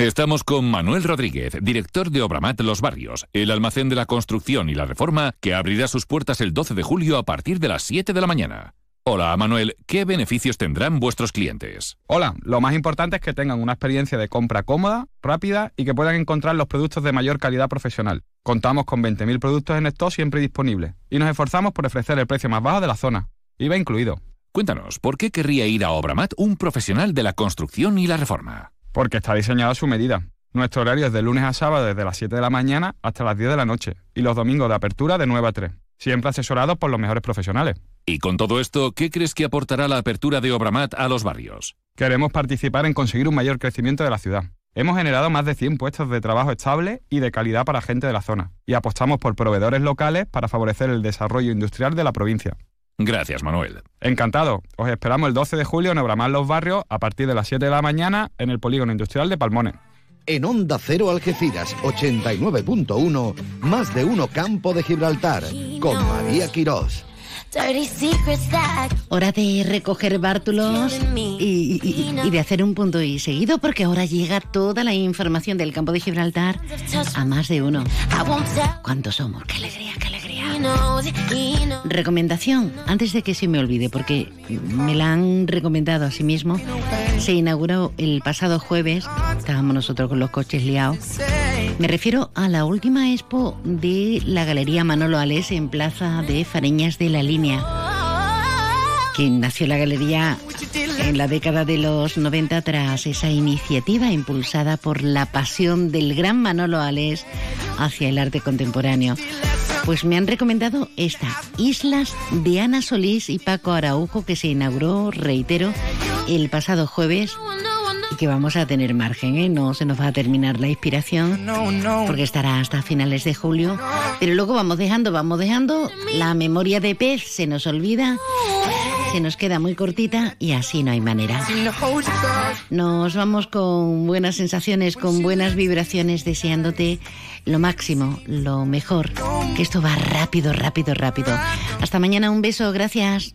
[SPEAKER 41] Estamos con Manuel Rodríguez, director de Obramat Los Barrios, el almacén de la construcción y la reforma que abrirá sus puertas el 12 de julio a partir de las 7 de la mañana. Hola Manuel, ¿qué beneficios tendrán vuestros clientes?
[SPEAKER 42] Hola, lo más importante es que tengan una experiencia de compra cómoda, rápida y que puedan encontrar los productos de mayor calidad profesional. Contamos con 20.000 productos en stock siempre disponibles y nos esforzamos por ofrecer el precio más bajo de la zona. IVA incluido.
[SPEAKER 41] Cuéntanos, ¿por qué querría ir a Obramat un profesional de la construcción y la reforma?
[SPEAKER 42] Porque está diseñado a su medida. Nuestro horario es de lunes a sábado desde las 7 de la mañana hasta las 10 de la noche y los domingos de apertura de 9 a 3. Siempre asesorados por los mejores profesionales.
[SPEAKER 41] Y con todo esto, ¿qué crees que aportará la apertura de Obramat a los barrios?
[SPEAKER 42] Queremos participar en conseguir un mayor crecimiento de la ciudad. Hemos generado más de 100 puestos de trabajo estables y de calidad para gente de la zona, y apostamos por proveedores locales para favorecer el desarrollo industrial de la provincia.
[SPEAKER 41] Gracias, Manuel.
[SPEAKER 42] Encantado. Os esperamos el 12 de julio en Obramar Los Barrios a partir de las 7 de la mañana en el Polígono Industrial de Palmones.
[SPEAKER 43] En Onda Cero Algeciras 89.1, más de uno Campo de Gibraltar, con María Quirós.
[SPEAKER 2] Hora de recoger bártulos y, y- y de hacer un punto y seguido porque ahora llega toda la información del campo de Gibraltar a más de uno. ¿Cuántos somos? ¡Qué alegría, qué alegría! Recomendación, antes de que se me olvide, porque me la han recomendado a sí mismo, se inauguró el pasado jueves, estábamos nosotros con los coches liados. Me refiero a la última expo de la Galería Manolo Alés en Plaza de Fareñas de la Línea, que nació la galería en la década de los 90 tras esa iniciativa impulsada por la pasión del gran Manolo Alés hacia el arte contemporáneo. Pues me han recomendado esta, Islas de Ana Solís y Paco Araujo, que se inauguró, reitero, el pasado jueves que vamos a tener margen, ¿eh? no se nos va a terminar la inspiración porque estará hasta finales de julio, pero luego vamos dejando, vamos dejando, la memoria de pez se nos olvida, se nos queda muy cortita y así no hay manera. Nos vamos con buenas sensaciones, con buenas vibraciones, deseándote lo máximo, lo mejor, que esto va rápido, rápido, rápido. Hasta mañana, un beso, gracias.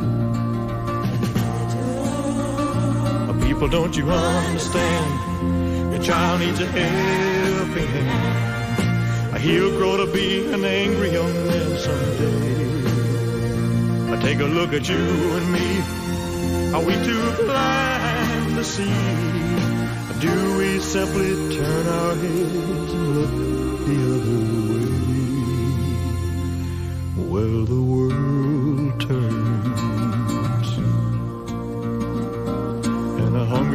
[SPEAKER 44] People, don't you understand? Your child needs a helping hand. He'll grow to be an angry young man someday. I take a look at you and me. Are we too blind to see? Or do we simply turn our heads and look the other way? Well, the world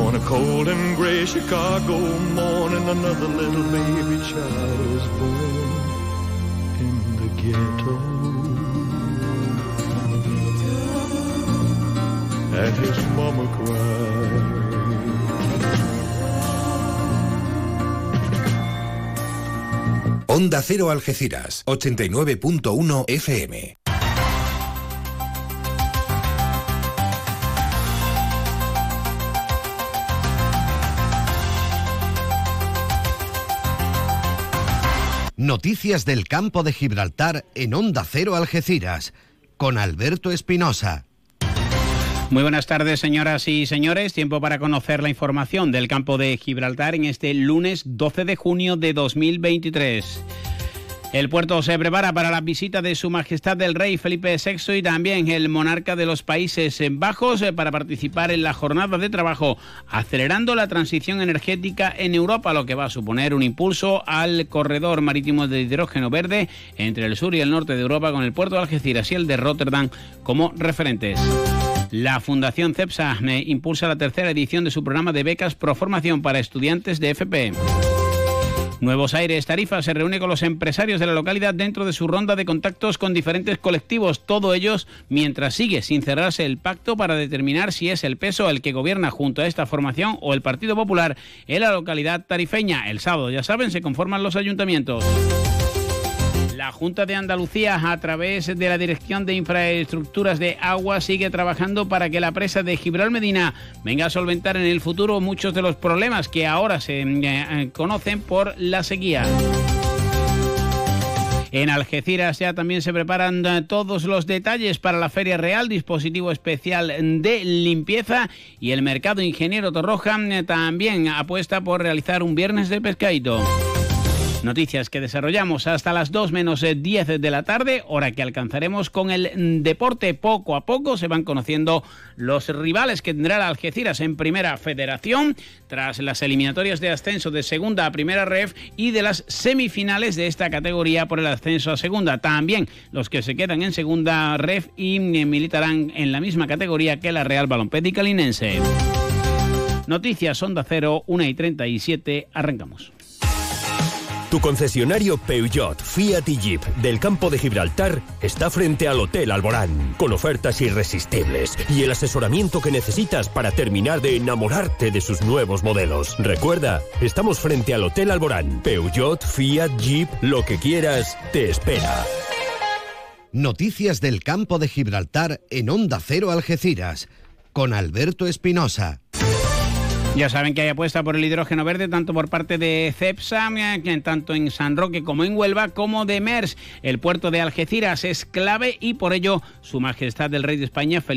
[SPEAKER 44] On a cold and gray Chicago morning, another little baby child is born in the ghetto. And his mama cried.
[SPEAKER 43] Onda Cero Algeciras, 89.1 FM. Noticias del campo de Gibraltar en Onda Cero Algeciras, con Alberto Espinosa.
[SPEAKER 5] Muy buenas tardes, señoras y señores. Tiempo para conocer la información del campo de Gibraltar en este lunes 12 de junio de 2023. El puerto se prepara para la visita de Su Majestad el Rey Felipe VI y también el monarca de los Países Bajos eh, para participar en la jornada de trabajo, acelerando la transición energética en Europa, lo que va a suponer un impulso al corredor marítimo de hidrógeno verde entre el sur y el norte de Europa, con el puerto de Algeciras y el de Rotterdam como referentes. La Fundación CEPSA eh, impulsa la tercera edición de su programa de becas Pro Formación para estudiantes de FP. Nuevos Aires Tarifa se reúne con los empresarios de la localidad dentro de su ronda de contactos con diferentes colectivos, todo ellos mientras sigue sin cerrarse el pacto para determinar si es el peso el que gobierna junto a esta formación o el Partido Popular en la localidad tarifeña. El sábado, ya saben, se conforman los ayuntamientos. La Junta de Andalucía, a través de la Dirección de Infraestructuras de Agua, sigue trabajando para que la presa de Gibraltar Medina venga a solventar en el futuro muchos de los problemas que ahora se eh, conocen por la sequía. En Algeciras ya también se preparan eh, todos los detalles para la Feria Real, dispositivo especial de limpieza y el Mercado Ingeniero Torroja eh, también apuesta por realizar un viernes de pescadito. Noticias que desarrollamos hasta las 2 menos 10 eh, de la tarde, hora que alcanzaremos con el mm, deporte. Poco a poco se van conociendo los rivales que tendrá Algeciras en Primera Federación, tras las eliminatorias de ascenso de Segunda a Primera Ref y de las semifinales de esta categoría por el ascenso a Segunda. También los que se quedan en Segunda Ref y mm, militarán en la misma categoría que la Real Balompédica Linense. Noticias Onda Cero, 1 y 37, arrancamos.
[SPEAKER 39] Tu concesionario Peugeot, Fiat y Jeep del campo de Gibraltar está frente al Hotel Alborán, con ofertas irresistibles y el asesoramiento que necesitas para terminar de enamorarte de sus nuevos modelos. Recuerda, estamos frente al Hotel Alborán. Peugeot, Fiat, Jeep, lo que quieras, te espera.
[SPEAKER 43] Noticias del campo de Gibraltar en Onda Cero Algeciras, con Alberto Espinosa.
[SPEAKER 5] Ya saben que hay apuesta por el hidrógeno verde tanto por parte de CEPSA, eh, tanto en San Roque como en Huelva, como de MERS. El puerto de Algeciras es clave y por ello Su Majestad el Rey de España, Felipe